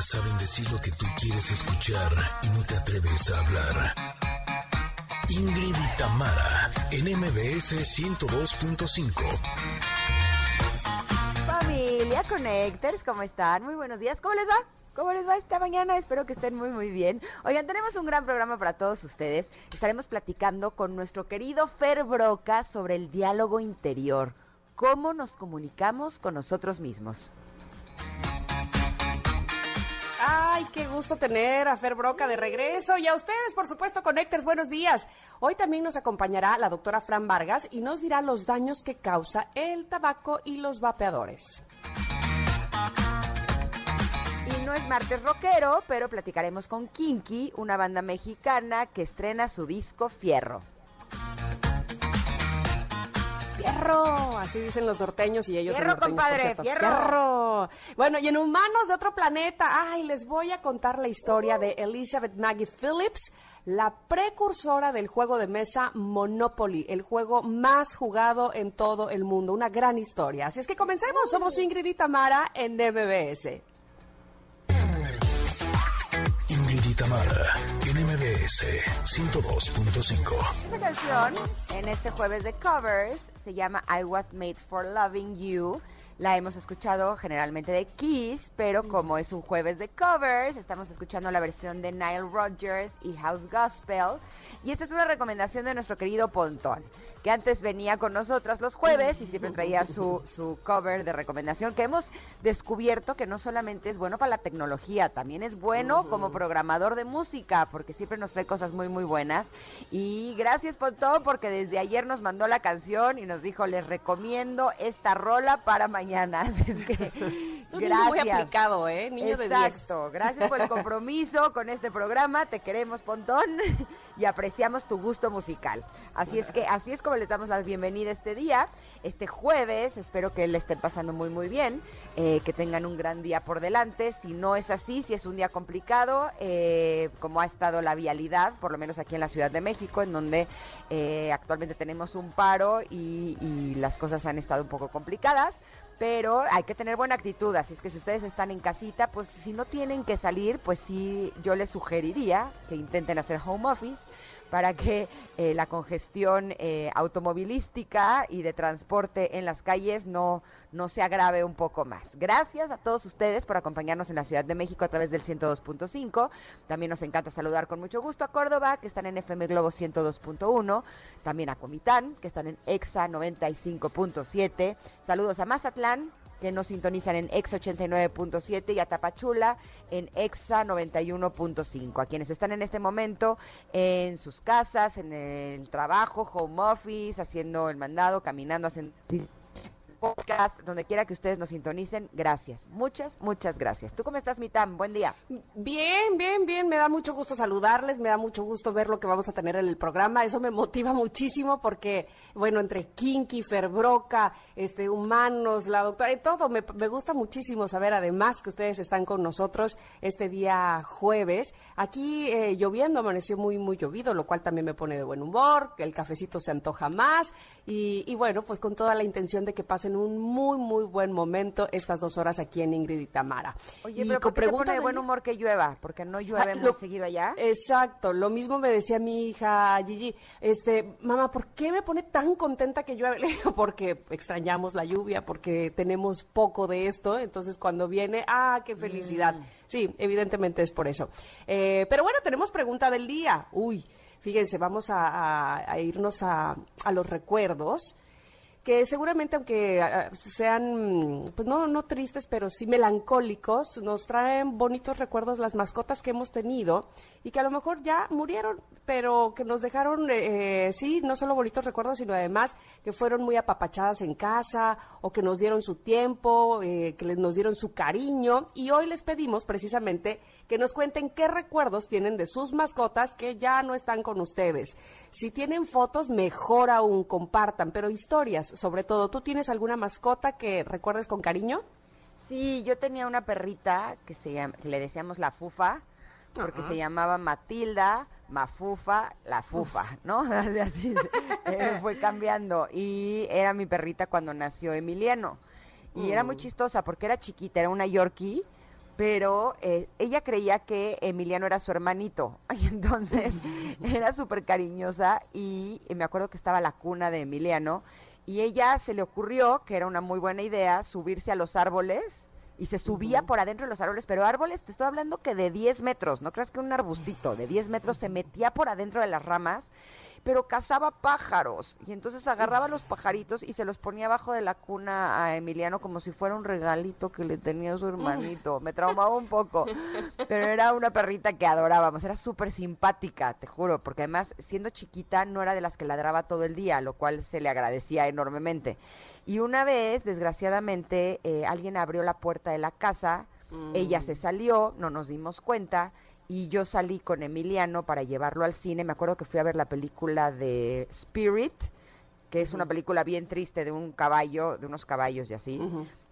Saben decir lo que tú quieres escuchar y no te atreves a hablar. Ingrid y Tamara, en MBS 102.5. Familia Connectors, ¿cómo están? Muy buenos días, ¿cómo les va? ¿Cómo les va esta mañana? Espero que estén muy, muy bien. Oigan, tenemos un gran programa para todos ustedes. Estaremos platicando con nuestro querido Fer Broca sobre el diálogo interior. Cómo nos comunicamos con nosotros mismos. Ay, qué gusto tener a Fer Broca de regreso y a ustedes, por supuesto, Connectors, buenos días. Hoy también nos acompañará la doctora Fran Vargas y nos dirá los daños que causa el tabaco y los vapeadores. Y no es martes rockero, pero platicaremos con Kinky, una banda mexicana que estrena su disco Fierro. Fierro, así dicen los norteños y ellos Fierro, son norteños, compadre, cierto. fierro. Bueno, y en Humanos de otro planeta, ay, les voy a contar la historia de Elizabeth Maggie Phillips, la precursora del juego de mesa Monopoly, el juego más jugado en todo el mundo. Una gran historia. Así es que comencemos. Somos Ingrid y Tamara en MBS. Ingrid y Tamara, MBS 102.5. Esta canción, en este jueves de covers, se llama I Was Made for Loving You. La hemos escuchado generalmente de Kiss, pero como es un jueves de covers, estamos escuchando la versión de Nile Rodgers y House Gospel. Y esta es una recomendación de nuestro querido Pontón, que antes venía con nosotras los jueves y siempre traía su, su cover de recomendación, que hemos descubierto que no solamente es bueno para la tecnología, también es bueno como programador de música, porque siempre nos trae cosas muy, muy buenas. Y gracias, Pontón, porque desde ayer nos mandó la canción y nos dijo, les recomiendo esta rola para mañana. Así es que, Es un niño gracias. muy aplicado, ¿eh? Niño de 10. Exacto. Gracias por el compromiso con este programa. Te queremos, Pontón, y apreciamos tu gusto musical. Así es que así es como les damos la bienvenida este día, este jueves. Espero que le estén pasando muy, muy bien, eh, que tengan un gran día por delante. Si no es así, si es un día complicado, eh, como ha estado la vialidad, por lo menos aquí en la Ciudad de México, en donde eh, actualmente tenemos un paro y, y las cosas han estado un poco complicadas pero hay que tener buena actitud, así es que si ustedes están en casita, pues si no tienen que salir, pues sí, yo les sugeriría que intenten hacer home office para que eh, la congestión eh, automovilística y de transporte en las calles no, no se agrave un poco más. Gracias a todos ustedes por acompañarnos en la Ciudad de México a través del 102.5. También nos encanta saludar con mucho gusto a Córdoba, que están en FM Globo 102.1. También a Comitán, que están en EXA 95.7. Saludos a Mazatlán, que nos sintonizan en Exa 89.7 y a Tapachula en Exa 91.5. A quienes están en este momento en sus casas, en el trabajo, home office, haciendo el mandado, caminando, haciendo podcast, donde quiera que ustedes nos sintonicen, gracias. Muchas, muchas gracias. ¿Tú cómo estás, Mitam? Buen día. Bien, bien, bien. Me da mucho gusto saludarles, me da mucho gusto ver lo que vamos a tener en el programa. Eso me motiva muchísimo porque, bueno, entre Kinky, Ferbroca, este, Humanos, la doctora, y todo, me, me gusta muchísimo saber además que ustedes están con nosotros este día jueves. Aquí eh, lloviendo, amaneció muy, muy llovido, lo cual también me pone de buen humor, el cafecito se antoja más y, y bueno, pues con toda la intención de que pasen un muy, muy buen momento estas dos horas aquí en Ingrid y Tamara. Oye, Y pero ¿por qué te pone pregunta de buen humor que llueva? Porque no llueve Ah, muy lo- seguido allá. Exacto, lo mismo me decía mi hija Gigi, este, mamá, ¿por qué me pone tan contenta que llueve? Le digo, porque extrañamos la lluvia, porque tenemos poco de esto, entonces cuando viene, ah, qué felicidad. Sí, evidentemente es por eso. Eh, pero bueno, tenemos pregunta del día. Uy, fíjense, vamos a, a- a irnos a, a los recuerdos que seguramente aunque ah, sean pues no no tristes pero sí melancólicos nos traen bonitos recuerdos las mascotas que hemos tenido y que a lo mejor ya murieron pero que nos dejaron eh, eh, sí no solo bonitos recuerdos sino además que fueron muy apapachadas en casa o que nos dieron su tiempo eh, que nos dieron su cariño. Y hoy les pedimos precisamente que nos cuenten qué recuerdos tienen de sus mascotas que ya no están con ustedes. Si tienen fotos mejor aún compartan pero historias sobre todo. ¿Tú tienes alguna mascota que recuerdes con cariño? Sí, yo tenía una perrita que se llama, que le decíamos la Fufa, porque se llamaba Matilda, Mafufa, la Fufa, ¿no? Así eh, fue cambiando. Y era mi perrita cuando nació Emiliano. Y era muy chistosa porque era chiquita, era una Yorkie, pero eh, ella creía que Emiliano era su hermanito, y entonces era súper cariñosa y, y me acuerdo que estaba la cuna de Emiliano y ella se le ocurrió, que era una muy buena idea, subirse a los árboles y se subía por adentro de los árboles, pero árboles, te estoy hablando que de 10 metros, no creas que un arbustito de 10 metros se metía por adentro de las ramas pero cazaba pájaros y entonces agarraba los pajaritos y se los ponía abajo de la cuna a Emiliano como si fuera un regalito que le tenía su hermanito. Me traumaba un poco, pero era una perrita que adorábamos, era súper simpática, te juro, porque además siendo chiquita no era de las que ladraba todo el día, lo cual se le agradecía enormemente. Y una vez, desgraciadamente, eh, alguien abrió la puerta de la casa, ella se mm. salió, no nos dimos cuenta y yo salí con Emiliano para llevarlo al cine. Me acuerdo que fui a ver la película de Spirit, que es una película bien triste de un caballo, de unos caballos y así.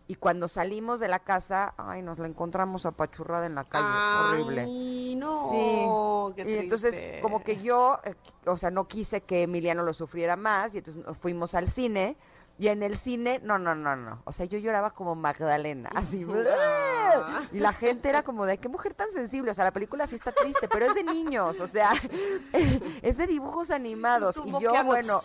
Y cuando salimos de la casa, ay, nos la encontramos apachurrada en la calle, ay, horrible. no, sí. y entonces como que yo, eh, o sea, no quise que Emiliano lo sufriera más y entonces fuimos al cine y en el cine, no, no, no, no. O sea, yo lloraba como Magdalena, así. Y la gente era como de, qué mujer tan sensible. O sea, la película sí está triste, pero es de niños, o sea, es de dibujos animados. Y yo, bueno,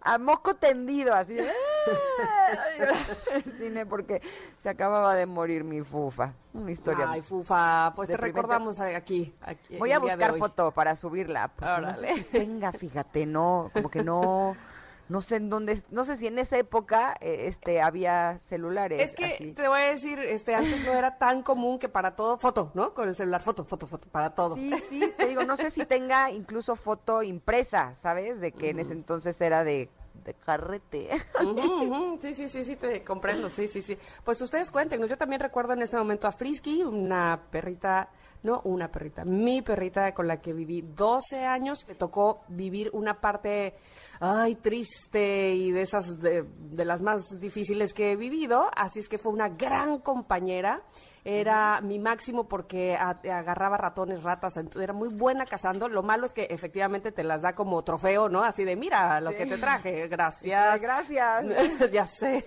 a moco tendido, así. el cine porque se acababa de morir mi fufa. Una historia. Ay, fufa, pues te recordamos aquí. Voy a buscar foto para subirla. No sé si tenga, fíjate, no, como que no no sé en dónde, no sé si en esa época eh, este había celulares. Es que te voy a decir, este antes no era tan común que para todo foto, ¿no? Con el celular foto, foto, foto, para todo. Sí, sí, te digo, no sé si tenga incluso foto impresa, ¿sabes? De que en ese entonces era de de carrete. Sí, sí, sí, sí, te comprendo, sí, sí, sí. Pues ustedes cuéntenos, yo también recuerdo en este momento a Frisky, una perrita no una perrita, mi perrita con la que viví 12 años, me tocó vivir una parte, ay, triste y de esas, de, las más difíciles que he vivido, así es que fue una gran compañera era mi máximo porque agarraba ratones, ratas, era muy buena cazando. Lo malo es que efectivamente te las da como trofeo, ¿no? Así de, mira lo que te traje, gracias. Gracias. ya sé.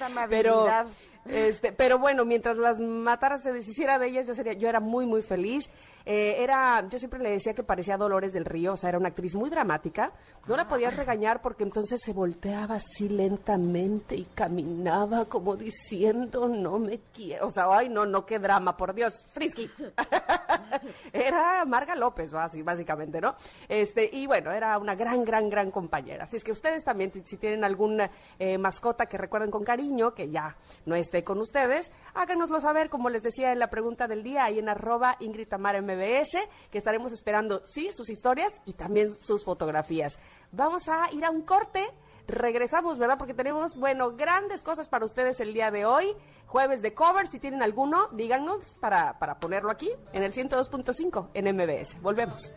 Amabilidad. Este, pero bueno, mientras las matara se deshiciera de ellas, yo sería, yo era muy, muy feliz. Eh, era, yo siempre le decía que parecía Dolores del Río, o sea, era una actriz muy dramática. No la podías regañar porque entonces se volteaba así lentamente y caminaba como diciendo, no me quiero. O sea, ay, no, no, qué drama, por Dios, Frisky. era Marga López, básicamente, ¿no? Este, y bueno, era una gran, gran, gran compañera. Así es que ustedes también, si tienen alguna eh, mascota que recuerden con cariño, que ya no esté con ustedes, háganoslo saber, como les decía en la pregunta del día, ahí en arroba Ingrid Tamara MBS, que estaremos esperando, sí, sus historias y también sus fotografías. Vamos a ir a un corte. Regresamos, ¿verdad? Porque tenemos, bueno, grandes cosas para ustedes el día de hoy. Jueves de cover, si tienen alguno, díganos para, para ponerlo aquí en el 102.5 en MBS. Volvemos.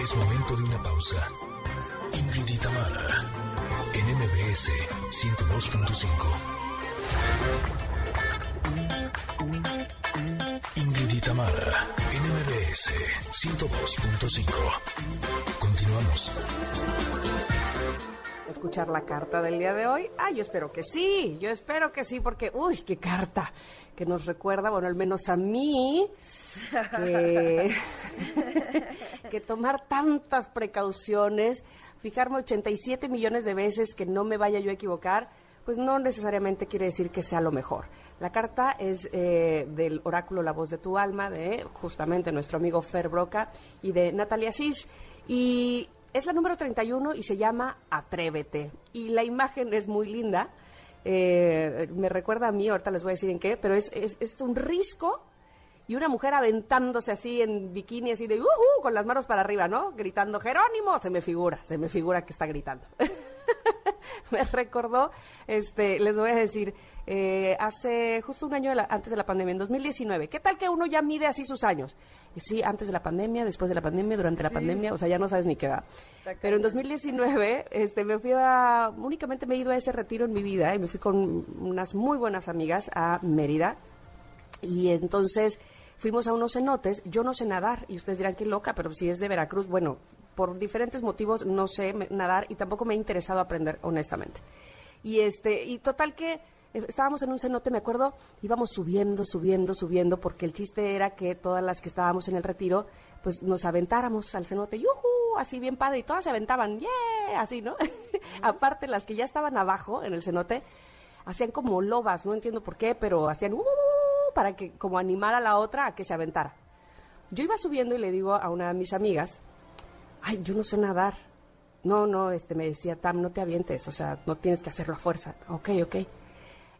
Es momento de una pausa. Ingrid Tamara en MBS 102.5. Ingrid Mara, NMBS 102.5. Continuamos. Escuchar la carta del día de hoy. Ah, yo espero que sí, yo espero que sí, porque, uy, qué carta, que nos recuerda, bueno, al menos a mí, que, que tomar tantas precauciones, fijarme 87 millones de veces que no me vaya yo a equivocar, pues no necesariamente quiere decir que sea lo mejor. La carta es eh, del oráculo La voz de tu alma, de justamente nuestro amigo Fer Broca y de Natalia Sis. Y es la número 31 y se llama Atrévete. Y la imagen es muy linda. Eh, me recuerda a mí, ahorita les voy a decir en qué, pero es, es, un risco y una mujer aventándose así en bikini, así de, uh, con las manos para arriba, ¿no? Gritando, Jerónimo, se me figura, se me figura que está gritando. me recordó, este, les voy a decir, eh, hace justo un año antes de la pandemia, en 2019. ¿Qué tal que uno ya mide así sus años? Sí, antes de la pandemia, después de la pandemia, durante la pandemia, o sea, ya no sabes ni qué va. Pero en 2019, este, me fui a, únicamente me he ido a ese retiro en mi vida y me fui con unas muy buenas amigas a Mérida. Y entonces fuimos a unos cenotes, yo no sé nadar, y ustedes dirán que loca, pero si es de Veracruz, bueno, por diferentes motivos no sé nadar y tampoco me ha interesado aprender, honestamente. Y este, y total que estábamos en un cenote, me acuerdo, íbamos subiendo, subiendo, subiendo, porque el chiste era que todas las que estábamos en el retiro, pues nos aventáramos al cenote, ¡yuhu! Así bien padre, y todas se aventaban, ¡yeah! Así, ¿no? Aparte, las que ya estaban abajo en el cenote, hacían como lobas, no entiendo por qué, pero hacían ¡uh! para que como animar a la otra a que se aventara. Yo iba subiendo y le digo a una de mis amigas, ay, yo no sé nadar. No, no, este me decía, Tam, no te avientes, o sea, no tienes que hacerlo a fuerza. Ok, ok.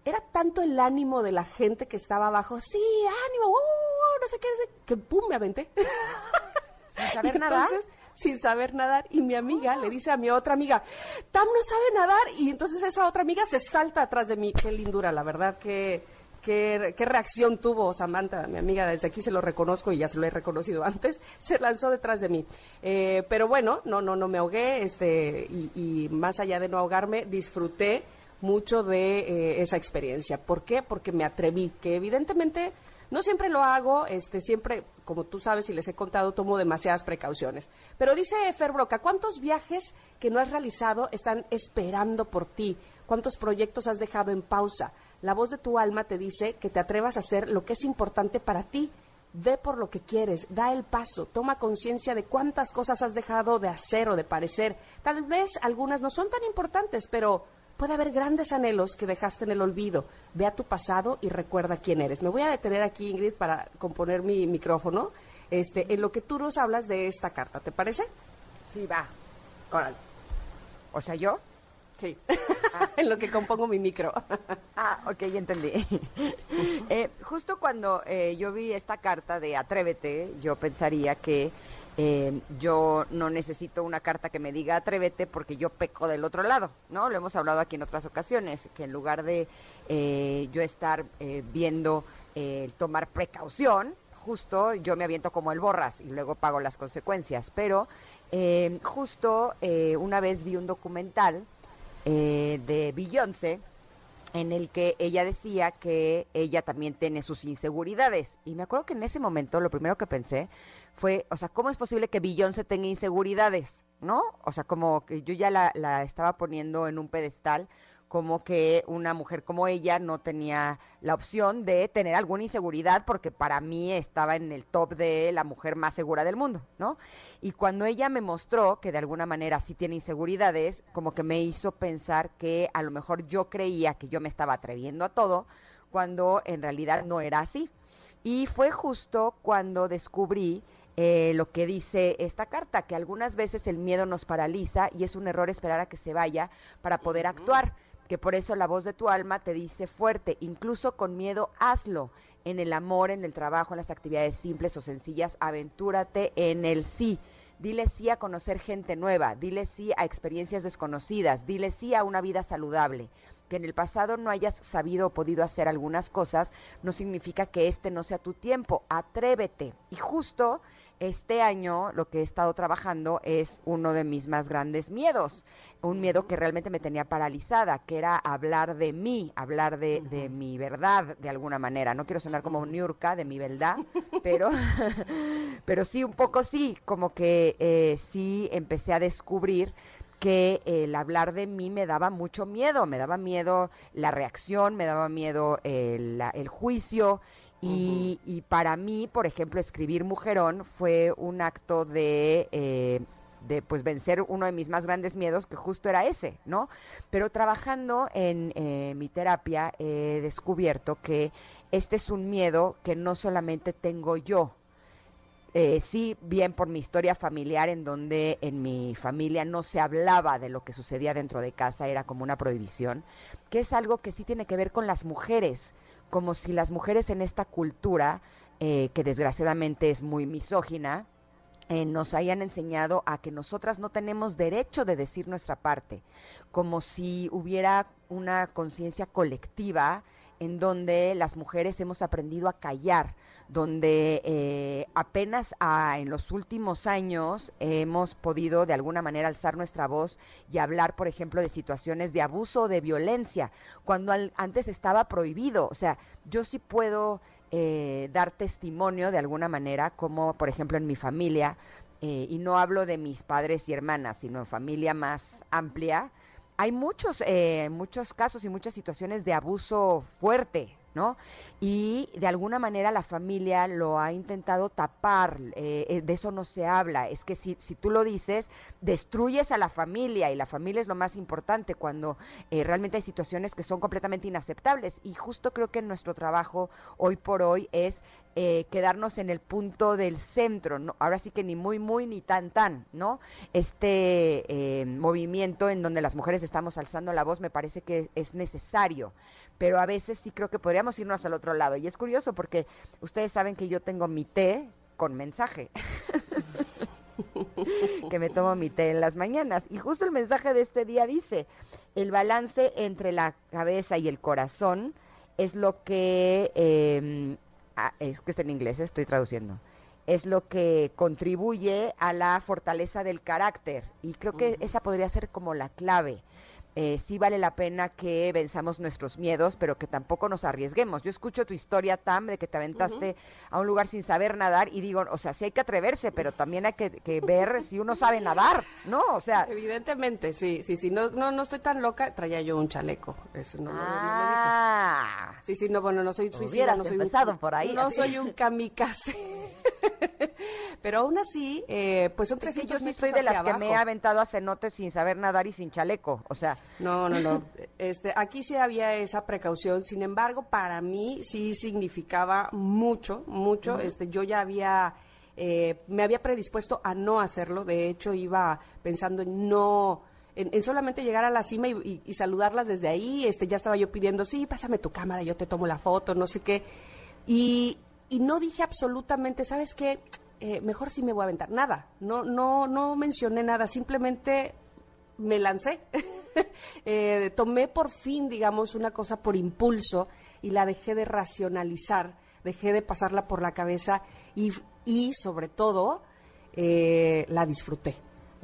Era tanto el ánimo de la gente que estaba abajo, sí, ánimo, uh, no sé qué, que pum, me aventé. Sin saber nadar. Sin saber nadar. Y mi amiga le dice a mi otra amiga, Tam no sabe nadar. Y entonces esa otra amiga se salta atrás de mí. Qué lindura, la verdad que qué, reacción tuvo Samantha, mi amiga, desde aquí se lo reconozco y ya se lo he reconocido antes, se lanzó detrás de mí. Eh, pero bueno, no, no, no me ahogué, este, y, más allá de no ahogarme, disfruté mucho de eh, esa experiencia. ¿Por qué? Porque me atreví, que evidentemente no siempre lo hago, este, siempre, como tú sabes y les he contado, tomo demasiadas precauciones. Pero dice Fer Broca, ¿cuántos viajes que no has realizado están esperando por ti? ¿Cuántos proyectos has dejado en pausa? La voz de tu alma te dice que te atrevas a hacer lo que es importante para ti. Ve por lo que quieres, da el paso, toma conciencia de cuántas cosas has dejado de hacer o de parecer. Tal vez algunas no son tan importantes, pero puede haber grandes anhelos que dejaste en el olvido. Ve a tu pasado y recuerda quién eres. Me voy a detener aquí, Ingrid, para componer mi micrófono. Este, en lo que tú nos hablas de esta carta, ¿te parece? Sí, va. Órale. O sea, yo. Sí, en lo que compongo mi micro. ah, ok, ya entendí. Eh, justo cuando eh, yo vi esta carta de Atrévete, yo pensaría que eh, yo no necesito una carta que me diga Atrévete porque yo peco del otro lado, ¿no? Lo hemos hablado aquí en otras ocasiones, que en lugar de yo estar viendo tomar precaución, justo yo me aviento como el borras y luego pago las consecuencias. Pero justo una vez vi un documental eh, de Beyoncé, en el que ella decía que ella también tiene sus inseguridades. Y me acuerdo que en ese momento lo primero que pensé fue, o sea, ¿cómo es posible que Beyoncé tenga inseguridades? ¿No? O sea, como que yo ya la, la estaba poniendo en un pedestal como que una mujer como ella no tenía la opción de tener alguna inseguridad porque para mí estaba en el top de la mujer más segura del mundo, ¿no? Y cuando ella me mostró que de alguna manera sí tiene inseguridades, como que me hizo pensar que a lo mejor yo creía que yo me estaba atreviendo a todo cuando en realidad no era así. Y fue justo cuando descubrí eh, lo que dice esta carta, que algunas veces el miedo nos paraliza y es un error esperar a que se vaya para poder actuar que por eso la voz de tu alma te dice fuerte, incluso con miedo, hazlo. En el amor, en el trabajo, en las actividades simples o sencillas, aventúrate en el sí. Dile sí a conocer gente nueva, dile sí a experiencias desconocidas, dile sí a una vida saludable. Que en el pasado no hayas sabido o podido hacer algunas cosas no significa que este no sea tu tiempo. Atrévete. Y justo este año lo que he estado trabajando es uno de mis más grandes miedos, un miedo que realmente me tenía paralizada, que era hablar de mí, hablar de, mi verdad de alguna manera. No quiero sonar como Niurka, de mi verdad, pero, pero sí, un poco sí, como que eh, sí empecé a descubrir que el hablar de mí me daba mucho miedo, me daba miedo la reacción, me daba miedo el, el juicio y, para mí, por ejemplo, escribir Mujerón fue un acto de, eh, de pues vencer uno de mis más grandes miedos, que justo era ese, ¿no? Pero trabajando en eh, mi terapia he descubierto que este es un miedo que no solamente tengo yo, eh, sí, bien por mi historia familiar, en donde en mi familia no se hablaba de lo que sucedía dentro de casa, era como una prohibición, que es algo que sí tiene que ver con las mujeres como si las mujeres en esta cultura, eh, que desgraciadamente es muy misógina, eh, nos hayan enseñado a que nosotras no tenemos derecho de decir nuestra parte, como si hubiera una conciencia colectiva en donde las mujeres hemos aprendido a callar, donde eh, apenas en los últimos años hemos podido de alguna manera alzar nuestra voz y hablar, por ejemplo, de situaciones de abuso o de violencia, cuando antes estaba prohibido. O sea, yo sí puedo eh, dar testimonio de alguna manera, como por ejemplo en mi familia, eh, y no hablo de mis padres y hermanas, sino en familia más amplia, hay muchos, eh, muchos casos y muchas situaciones de abuso fuerte, ¿no? Y de alguna manera la familia lo ha intentado tapar, eh, eh, de eso no se habla, es que si, si, tú lo dices, destruyes a la familia y la familia es lo más importante cuando realmente hay situaciones que son completamente inaceptables y justo creo que nuestro trabajo hoy por hoy es eh, quedarnos en el punto del centro, ¿no? ahora sí que ni muy, muy, ni tan, tan, ¿no? Este eh, movimiento en donde las mujeres estamos alzando la voz me parece que es necesario, pero a veces sí creo que podríamos irnos al otro lado. Y es curioso porque ustedes saben que yo tengo mi té con mensaje. que me tomo mi té en las mañanas. Y justo el mensaje de este día dice, el balance entre la cabeza y el corazón es lo que eh, Ah, es que está en inglés, estoy traduciendo, es lo que contribuye a la fortaleza del carácter. Y creo que esa podría ser como la clave eh, sí vale la pena que venzamos nuestros miedos, pero que tampoco nos arriesguemos. Yo escucho tu historia, Tam, de que te aventaste a un lugar sin saber nadar y digo, o sea, sí hay que atreverse, pero también hay que, ver si uno sabe nadar, ¿no? O sea... Evidentemente, sí, sí, sí, no, no, no estoy tan loca, traía yo un chaleco, eso no, ah, Sí, sí, no, bueno, no soy suicida, no soy un, por ahí. No soy un kamikaze. pero aún así, eh, pues son 300 sí, yo sí soy de las que me he aventado a cenotes sin saber nadar y sin chaleco, o sea... No, no, no. Este, aquí sí había esa precaución. Sin embargo, para mí sí significaba mucho, mucho. Este, yo ya había, eh, me había predispuesto a no hacerlo. De hecho, iba pensando en no, en, solamente llegar a la cima y, saludarlas desde ahí. Este, ya estaba yo pidiendo, sí, pásame tu cámara, yo te tomo la foto, no sé qué. Y, y no dije absolutamente, ¿sabes qué? Eh, mejor sí me voy a aventar. Nada, no, no, no mencioné nada, simplemente me lancé. Eh, tomé por fin, digamos, una cosa por impulso y la dejé de racionalizar, dejé de pasarla por la cabeza y, y sobre todo, eh, la disfruté.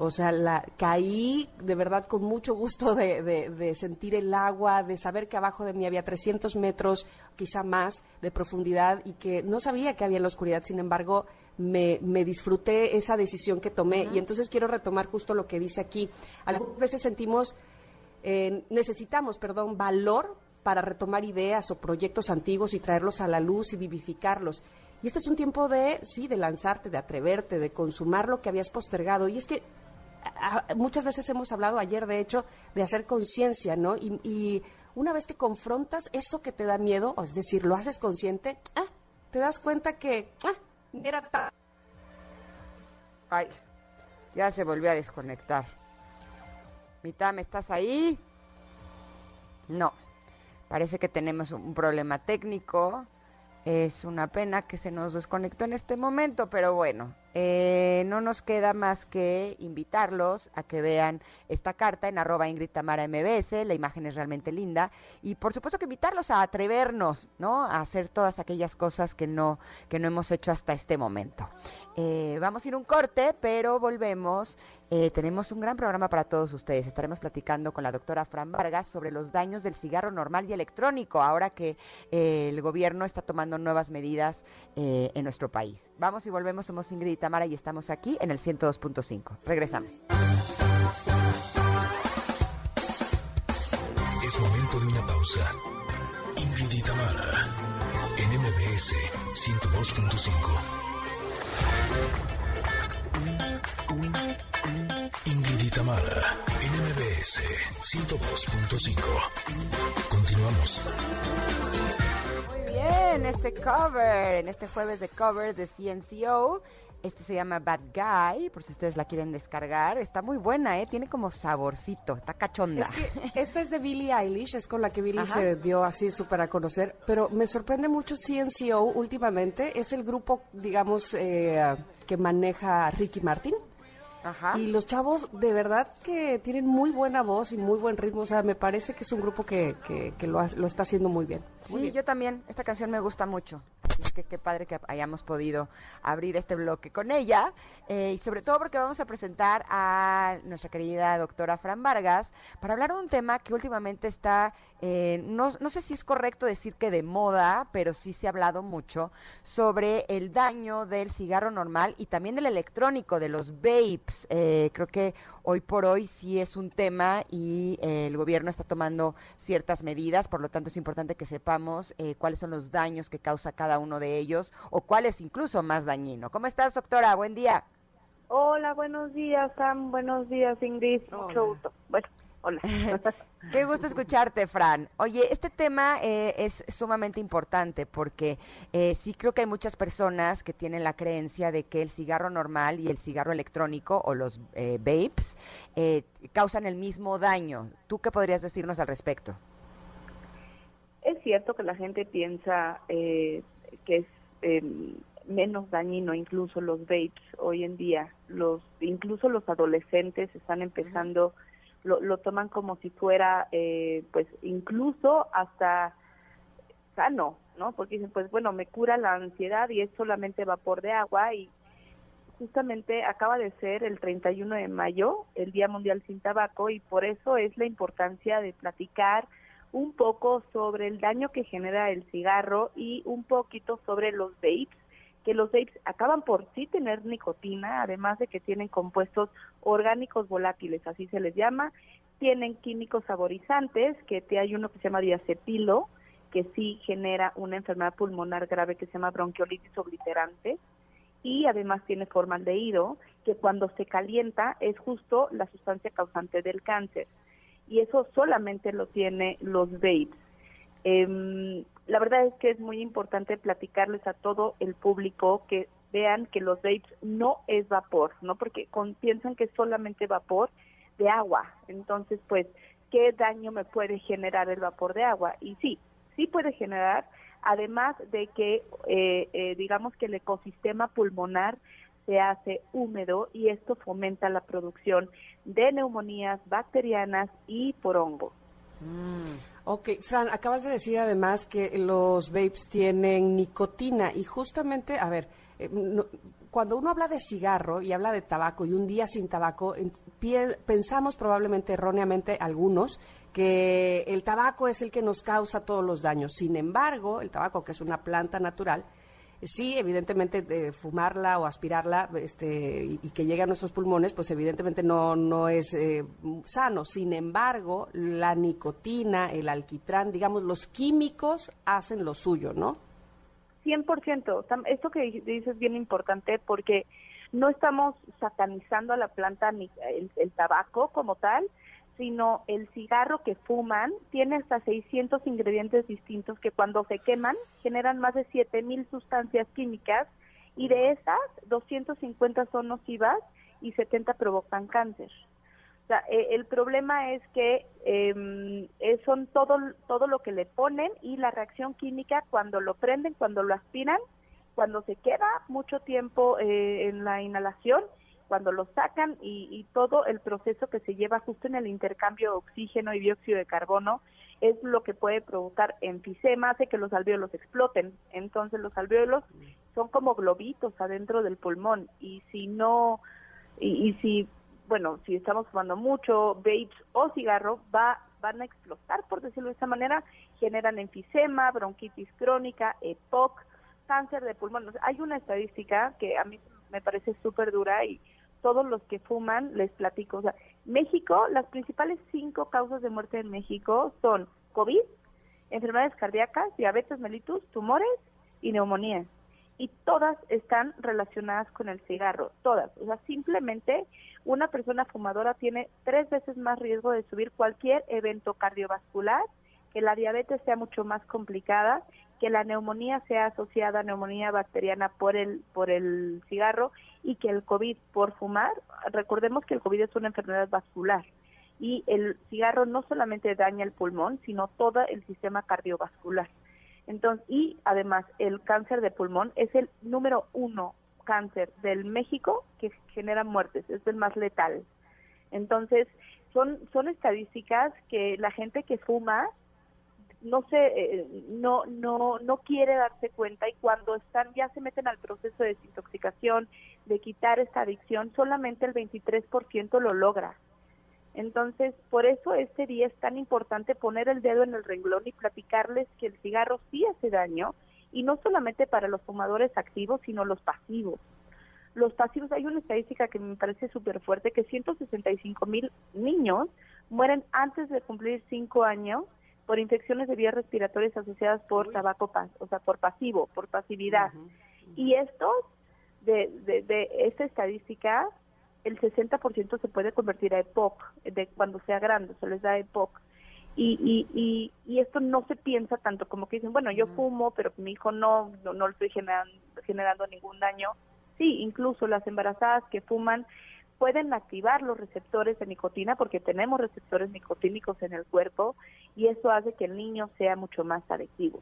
O sea, la, caí de verdad con mucho gusto de, de, sentir el agua, de saber que abajo de mí había 300 metros, quizá más, de profundidad y que no sabía que había en la oscuridad. Sin embargo, me, me disfruté esa decisión que tomé. Y entonces quiero retomar justo lo que dice aquí. Algunas veces sentimos, eh, necesitamos, perdón, valor para retomar ideas o proyectos antiguos y traerlos a la luz y vivificarlos. Y este es un tiempo de, sí, de lanzarte, de atreverte, de consumar lo que habías postergado. Y es que muchas veces hemos hablado ayer, de hecho, de hacer conciencia, ¿no? Y, una vez que confrontas eso que te da miedo, es decir, lo haces consciente, ah, te das cuenta que ah, era Ay, ya se volvió a desconectar. Mitam, ¿estás ahí? No, parece que tenemos un problema técnico. Es una pena que se nos desconectó en este momento, pero bueno, eh, no nos queda más que invitarlos a que vean esta carta en arroba Ingrid MBS, la imagen es realmente linda, y por supuesto que invitarlos a atrevernos, ¿no? A hacer todas aquellas cosas que no, que no hemos hecho hasta este momento. Eh, vamos a ir un corte, pero volvemos. Eh, tenemos un gran programa para todos ustedes. Estaremos platicando con la doctora Fran Vargas sobre los daños del cigarro normal y electrónico, ahora que el gobierno está tomando nuevas medidas en nuestro país. Vamos y volvemos, somos Ingrid Tamara y estamos aquí en el 102.5. Regresamos. Es momento de una pausa. Ingrid y Tamara en MBS 102.5. Ingrid y Tamara en MBS 102.5. Continuamos. Muy bien, este cover, en este jueves de cover de CNCO este se llama Bad Guy, por si ustedes la quieren descargar. Está muy buena, ¿eh? Tiene como saborcito, está cachonda. esta es de Billie Eilish, es con la que Billie se dio así súper a conocer. Pero me sorprende mucho CNCO últimamente. Es el grupo, digamos, eh, que maneja Ricky Martin. Y los chavos de verdad que tienen muy buena voz y muy buen ritmo. O sea, me parece que es un grupo que, que, lo, lo, está haciendo muy bien. Sí, yo también. Esta canción me gusta mucho. Así que qué padre que hayamos podido abrir este bloque con ella. Eh, y sobre todo porque vamos a presentar a nuestra querida doctora Fran Vargas para hablar de un tema que últimamente está, eh, no, no sé si es correcto decir que de moda, pero sí se ha hablado mucho sobre el daño del cigarro normal y también del electrónico, de los vape Eh, creo que hoy por hoy sí es un tema y eh, el gobierno está tomando ciertas medidas, por lo tanto es importante que sepamos eh, cuáles son los daños que causa cada uno de ellos o cuál es incluso más dañino. ¿Cómo estás, doctora? Buen día. Hola, buenos días, Sam. Buenos días, Ingrid. Mucho gusto. Bueno, hola. Qué gusto escucharte, Fran. Oye, este tema eh, es sumamente importante porque eh, sí creo que hay muchas personas que tienen la creencia de que el cigarro normal y el cigarro electrónico o los eh, vapes causan el mismo daño. ¿Tú qué podrías decirnos al respecto? Es cierto que la gente piensa que es em, menos dañino incluso los vapes hoy en día. Los incluso los adolescentes están empezando lo, lo toman como si fuera eh, pues incluso hasta sano, ¿no? Porque dicen, pues bueno, me cura la ansiedad y es solamente vapor de agua y justamente acaba de ser el 31 de mayo, el Día Mundial sin Tabaco y por eso es la importancia de platicar un poco sobre el daño que genera el cigarro y un poquito sobre los vapes que los vapes acaban por sí tener nicotina, además de que tienen compuestos orgánicos volátiles, así se les llama, tienen químicos saborizantes, que hay uno que se llama diacetilo, que sí genera una enfermedad pulmonar grave que se llama bronquiolitis obliterante, y además tiene formaldehído, que cuando se calienta es justo la sustancia causante del cáncer. Y eso solamente lo tiene los vapes. Eh, la verdad es que es muy importante platicarles a todo el público que vean que los vapes no es vapor, ¿no? Porque piensan que es solamente vapor de agua. Entonces, pues, ¿qué daño me puede generar el vapor de agua? Y sí, sí puede generar, además de que, eh, eh, digamos que el ecosistema pulmonar se hace húmedo y esto fomenta la producción de neumonías bacterianas y por hongo. Mm. Ok, Fran, acabas de decir además que los vapes tienen nicotina y justamente, a ver, eh, cuando uno habla de cigarro y habla de tabaco y un día sin tabaco, pensamos probablemente erróneamente algunos que el tabaco es el que nos causa todos los daños. Sin embargo, el tabaco, que es una planta natural, sí, evidentemente, de fumarla o aspirarla este, y, que llegue a nuestros pulmones, pues evidentemente no, no es eh, sano. Sin embargo, la nicotina, el alquitrán, digamos, los químicos hacen lo suyo, ¿no? 100%. Esto que dices es bien importante porque no estamos satanizando a la planta ni el tabaco como tal, sino el cigarro que fuman tiene hasta 600 ingredientes distintos que cuando se queman generan más de 7000 sustancias químicas y de esas 250 son nocivas y 70 provocan cáncer. Eh, el problema es que em, son todo, todo lo que le ponen y la reacción química cuando lo prenden, cuando lo aspiran, cuando se queda mucho tiempo eh, en la inhalación cuando lo sacan y, todo el proceso que se lleva justo en el intercambio de oxígeno y dióxido de carbono es lo que puede provocar enfisema, hace que los alvéolos exploten. Entonces los alvéolos son como globitos adentro del pulmón y si no, y, si, bueno, si estamos fumando mucho, vapes o cigarro, va, van a explotar, por decirlo de esta manera, generan enfisema, bronquitis crónica, EPOC, cáncer de pulmón. hay una estadística que a mí me parece súper dura y todos los que fuman, les platico. O sea, México, las principales cinco causas de muerte en México son COVID, enfermedades cardíacas, diabetes mellitus, tumores y neumonía. Y todas están relacionadas con el cigarro, todas. O sea, simplemente una persona fumadora tiene tres veces más riesgo de subir cualquier evento cardiovascular, que la diabetes sea mucho más complicada que la neumonía sea asociada a neumonía bacteriana por el, por el cigarro y que el COVID por fumar, recordemos que el COVID es una enfermedad vascular y el cigarro no solamente daña el pulmón, sino todo el sistema cardiovascular. Entonces, y además el cáncer de pulmón es el número uno cáncer del México que genera muertes, es el más letal. Entonces, son, son estadísticas que la gente que fuma no se eh, no no no quiere darse cuenta y cuando están ya se meten al proceso de desintoxicación de quitar esta adicción solamente el 23% lo logra entonces por eso este día es tan importante poner el dedo en el renglón y platicarles que el cigarro sí hace daño y no solamente para los fumadores activos sino los pasivos. Los pasivos, hay una estadística que me parece súper fuerte, que 165 mil niños mueren antes de cumplir cinco años por infecciones de vías respiratorias asociadas por tabaco, o sea, por pasivo, por pasividad. Y estos, de, de, de esta estadística, el 60% se puede convertir a EPOC, de cuando sea grande, se les da EPOC. Y, y, y, y, esto no se piensa tanto como que dicen, bueno, yo fumo, pero mi hijo no, no, no le estoy generando, generando ningún daño. Sí, incluso las embarazadas que fuman pueden activar los receptores de nicotina porque tenemos receptores nicotínicos en el cuerpo y eso hace que el niño sea mucho más adictivo.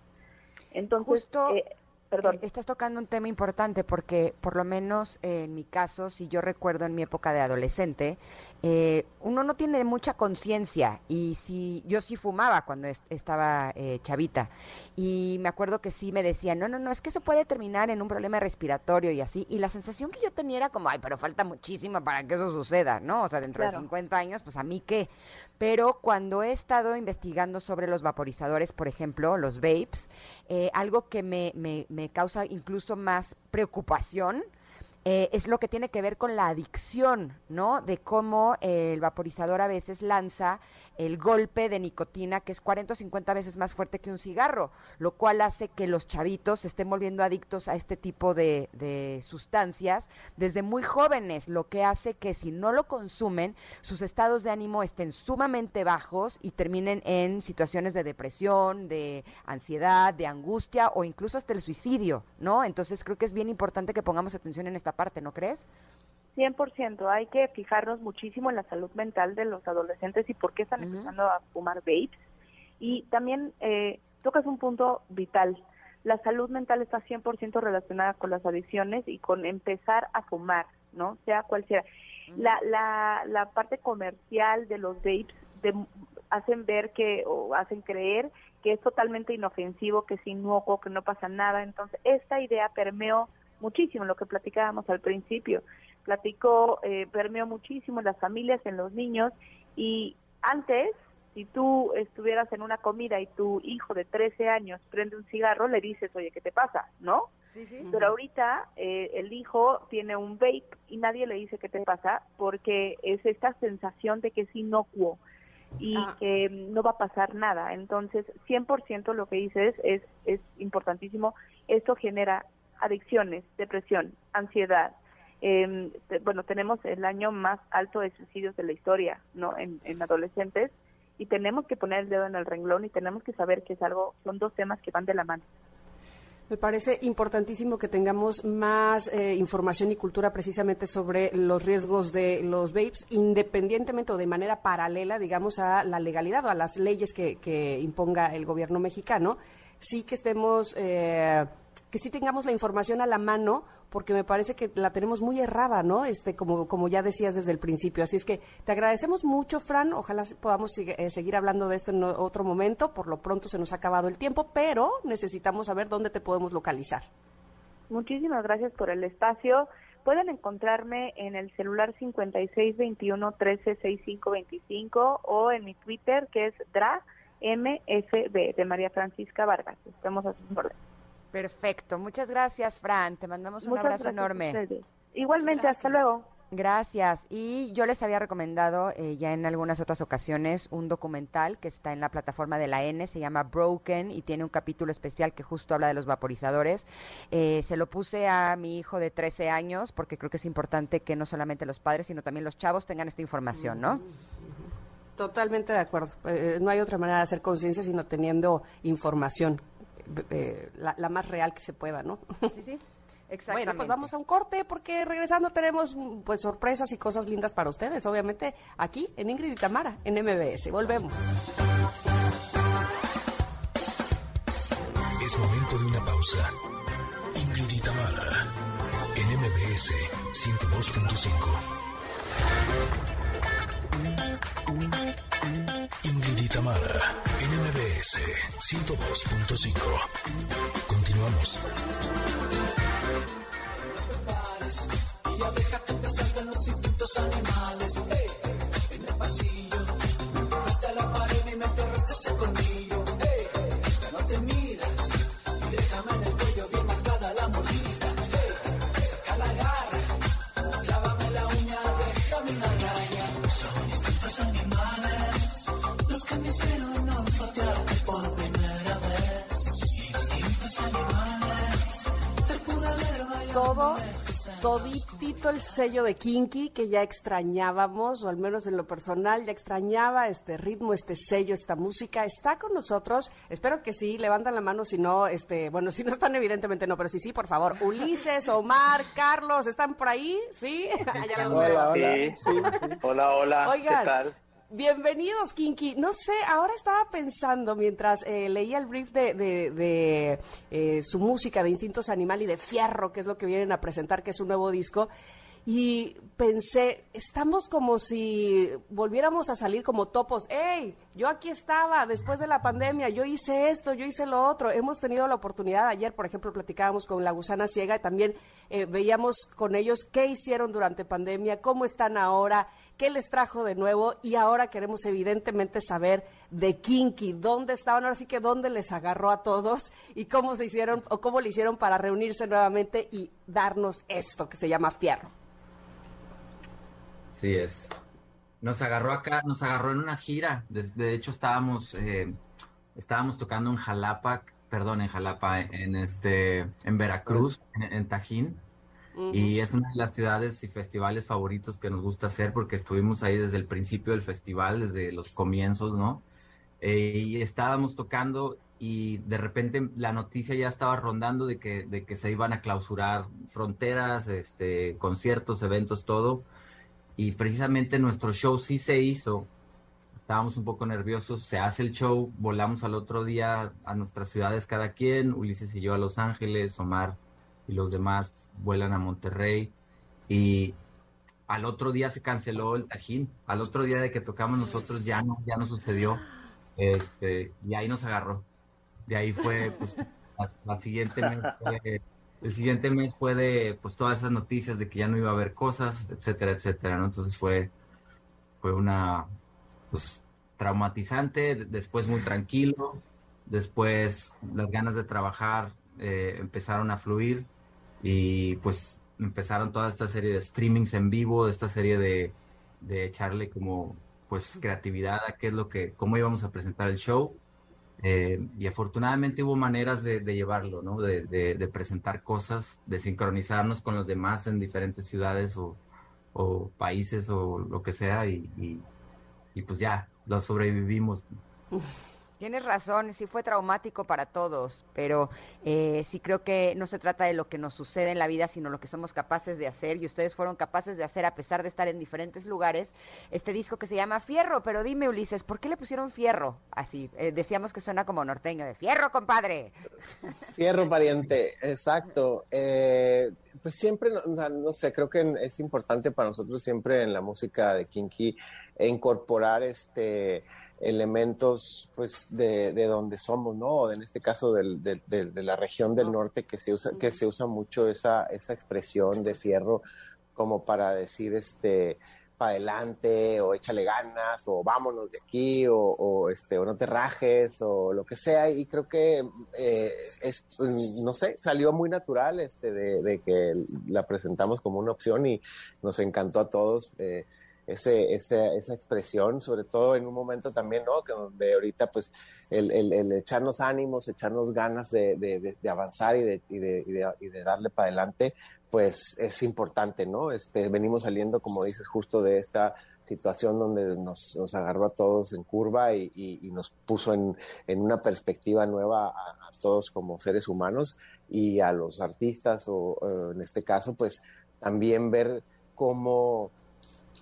Entonces, Justo... Eh, Perdón. Eh, estás tocando un tema importante porque, por lo menos en mi caso, si yo recuerdo en mi época de adolescente, eh, uno no tiene mucha conciencia y si yo sí fumaba cuando estaba eh, chavita y me acuerdo que sí me decían, no, no, no, es que eso puede terminar en un problema respiratorio y así, y la sensación que yo tenía era como, ay, pero falta muchísimo para que eso suceda, ¿no? O sea, dentro de 50 años, pues a mí qué. Pero cuando he estado investigando sobre los vaporizadores, por ejemplo, los vapes, algo que me, me me causa incluso más preocupación eh, es lo que tiene que ver con la adicción, ¿no? De cómo el vaporizador a veces lanza el golpe de nicotina que es 40 o 50 veces más fuerte que un cigarro, lo cual hace que los chavitos se estén volviendo adictos a este tipo de, de sustancias desde muy jóvenes, lo que hace que si no lo consumen, sus estados de ánimo estén sumamente bajos y terminen en situaciones de depresión, de ansiedad, de angustia o incluso hasta el suicidio, ¿no? Entonces creo que es bien importante que pongamos atención en esta parte, ¿no crees? 100%, hay que fijarnos muchísimo en la salud mental de los adolescentes y por qué están empezando a fumar vapes. Y también eh, tocas un punto vital. La salud mental está 100% relacionada con las adicciones y con empezar a fumar, ¿no? Sea cual sea. La, la, la parte comercial de los vapes de, hacen ver que o hacen creer que es totalmente inofensivo, que es inocuo, que no pasa nada. Entonces, esta idea permeó muchísimo lo que platicábamos al principio. Platicó, eh, permeó muchísimo en las familias, en los niños y antes, si tú estuvieras en una comida y tu hijo de 13 años prende un cigarro, le dices, oye, ¿qué te pasa? ¿No? Sí, sí. Pero ahorita eh, el hijo tiene un vape y nadie le dice qué te pasa porque es esta sensación de que es inocuo y ah. que no va a pasar nada. Entonces, 100% lo que dices es, es importantísimo. Esto genera adicciones, depresión, ansiedad. Eh, bueno, tenemos el año más alto de suicidios de la historia, ¿no? En, adolescentes y tenemos que poner el dedo en el renglón y tenemos que saber que es algo, son dos temas que van de la mano. Me parece importantísimo que tengamos más eh, información y cultura precisamente sobre los riesgos de los vapes, independientemente o de manera paralela, digamos, a la legalidad o a las leyes que, que imponga el gobierno mexicano. Sí que estemos eh, que sí tengamos la información a la mano, porque me parece que la tenemos muy errada, ¿no? Este, como, como ya decías desde el principio. Así es que te agradecemos mucho, Fran. Ojalá podamos eh, seguir hablando de esto en otro momento. Por lo pronto se nos ha acabado el tiempo, pero necesitamos saber dónde te podemos localizar. Muchísimas gracias por el espacio. Pueden encontrarme en el celular 5621-136525 o en mi Twitter que es DRA MSB de María Francisca Vargas. Estamos a sus órdenes. Perfecto, muchas gracias, Fran. Te mandamos un abrazo enorme. Igualmente, hasta luego. Gracias. Y yo les había recomendado eh, ya en algunas otras ocasiones un documental que está en la plataforma de la N, se llama Broken y tiene un capítulo especial que justo habla de los vaporizadores. Eh, se lo puse a mi hijo de 13 años porque creo que es importante que no solamente los padres, sino también los chavos tengan esta información, ¿no? Totalmente de acuerdo. Eh, no hay otra manera de hacer conciencia sino teniendo información eh, la, más real que se pueda, ¿no? Sí, sí. Exactamente. Bueno, pues vamos a un corte porque regresando tenemos pues sorpresas y cosas lindas para ustedes, obviamente aquí en Ingrid y Tamara, en MBS. Volvemos. Es momento de una pausa. Ingrid y Tamara, en MBS 102.5. Ingrid y Tamara, NMBS 102.5. Continuamos. Ya deja que te salgan los instintos animales. Toditito el sello de Kinky que ya extrañábamos, o al menos en lo personal ya extrañaba este ritmo, este sello, esta música. Está con nosotros, espero que sí, levantan la mano si no, este, bueno, si no están evidentemente no, pero sí, sí, por favor. Ulises, Omar, Carlos, ¿están por ahí? ¿Sí? hola, hola. Hola, hola. ¿Qué tal? Bienvenidos, Kinky. No sé, ahora estaba pensando mientras eh, leía el brief de, eh, su música de Instintos Animal y de Fierro, que es lo que vienen a presentar, que es un nuevo disco y pensé, estamos como si volviéramos a salir como topos. ¡Ey! Yo aquí estaba después de la pandemia, yo hice esto, yo hice lo otro. Hemos tenido la oportunidad, ayer por ejemplo platicábamos con la gusana ciega y también eh, veíamos con ellos qué hicieron durante pandemia, cómo están ahora, qué les trajo de nuevo y ahora queremos evidentemente saber de Kinky, dónde estaban, ahora sí que dónde les agarró a todos y cómo se hicieron o cómo le hicieron para reunirse nuevamente y darnos esto que se llama fierro. Sí es. Nos agarró acá, nos agarró en una gira. De, hecho, estábamos, eh, estábamos tocando en Jalapa, perdón, en Jalapa, en este, en Veracruz, en, Tajín. Y es una de las ciudades y festivales favoritos que nos gusta hacer porque estuvimos ahí desde el principio del festival, desde los comienzos, ¿no? Eh, y estábamos tocando y de repente la noticia ya estaba rondando de que, de que se iban a clausurar fronteras, este, conciertos, eventos, todo y precisamente nuestro show sí se hizo. Estábamos un poco nerviosos, se hace el show, volamos al otro día a nuestras ciudades cada quien, Ulises y yo a Los Ángeles, Omar y los demás vuelan a Monterrey y al otro día se canceló el Tajín, al otro día de que tocamos nosotros ya no, ya no sucedió este, y ahí nos agarró. De ahí fue pues, la, siguiente el siguiente mes fue de pues todas esas noticias de que ya no iba a haber cosas, etcétera, etcétera, ¿no? Entonces fue, fue una pues traumatizante, después muy tranquilo, después las ganas de trabajar eh, empezaron a fluir y pues empezaron toda esta serie de streamings en vivo, esta serie de, de echarle como pues creatividad a qué es lo que, cómo íbamos a presentar el show eh, y afortunadamente hubo maneras de, llevarlo, ¿no? De, presentar cosas, de sincronizarnos con los demás en diferentes ciudades o, países o lo que sea y, y pues ya, lo sobrevivimos. Tienes razón, sí fue traumático para todos, pero eh, sí creo que no se trata de lo que nos sucede en la vida, sino lo que somos capaces de hacer, y ustedes fueron capaces de hacer a pesar de estar en diferentes lugares, este disco que se llama Fierro, pero dime Ulises, ¿por qué le pusieron Fierro? Así, eh, decíamos que suena como norteño, de Fierro, compadre. Fierro, pariente, exacto. Eh, pues siempre, no, no sé, creo que es importante para nosotros siempre en la música de Kinky incorporar este elementos pues de, de, donde somos, ¿no? En este caso del, de, de, la región del norte que se usa, que se usa mucho esa, esa expresión de fierro como para decir este para adelante o échale ganas o vámonos de aquí o, este o no te rajes o lo que sea y creo que eh, es no sé salió muy natural este de, que la presentamos como una opción y nos encantó a todos eh, ese, esa expresión, sobre todo en un momento también, ¿no? Que donde ahorita pues el, el, echarnos ánimos, echarnos ganas de, de, avanzar y de, y y de darle para adelante, pues es importante, ¿no? Este, venimos saliendo, como dices, justo de esta situación donde nos, nos agarró a todos en curva y, nos puso en, una perspectiva nueva a, a, todos como seres humanos y a los artistas o en este caso pues también ver cómo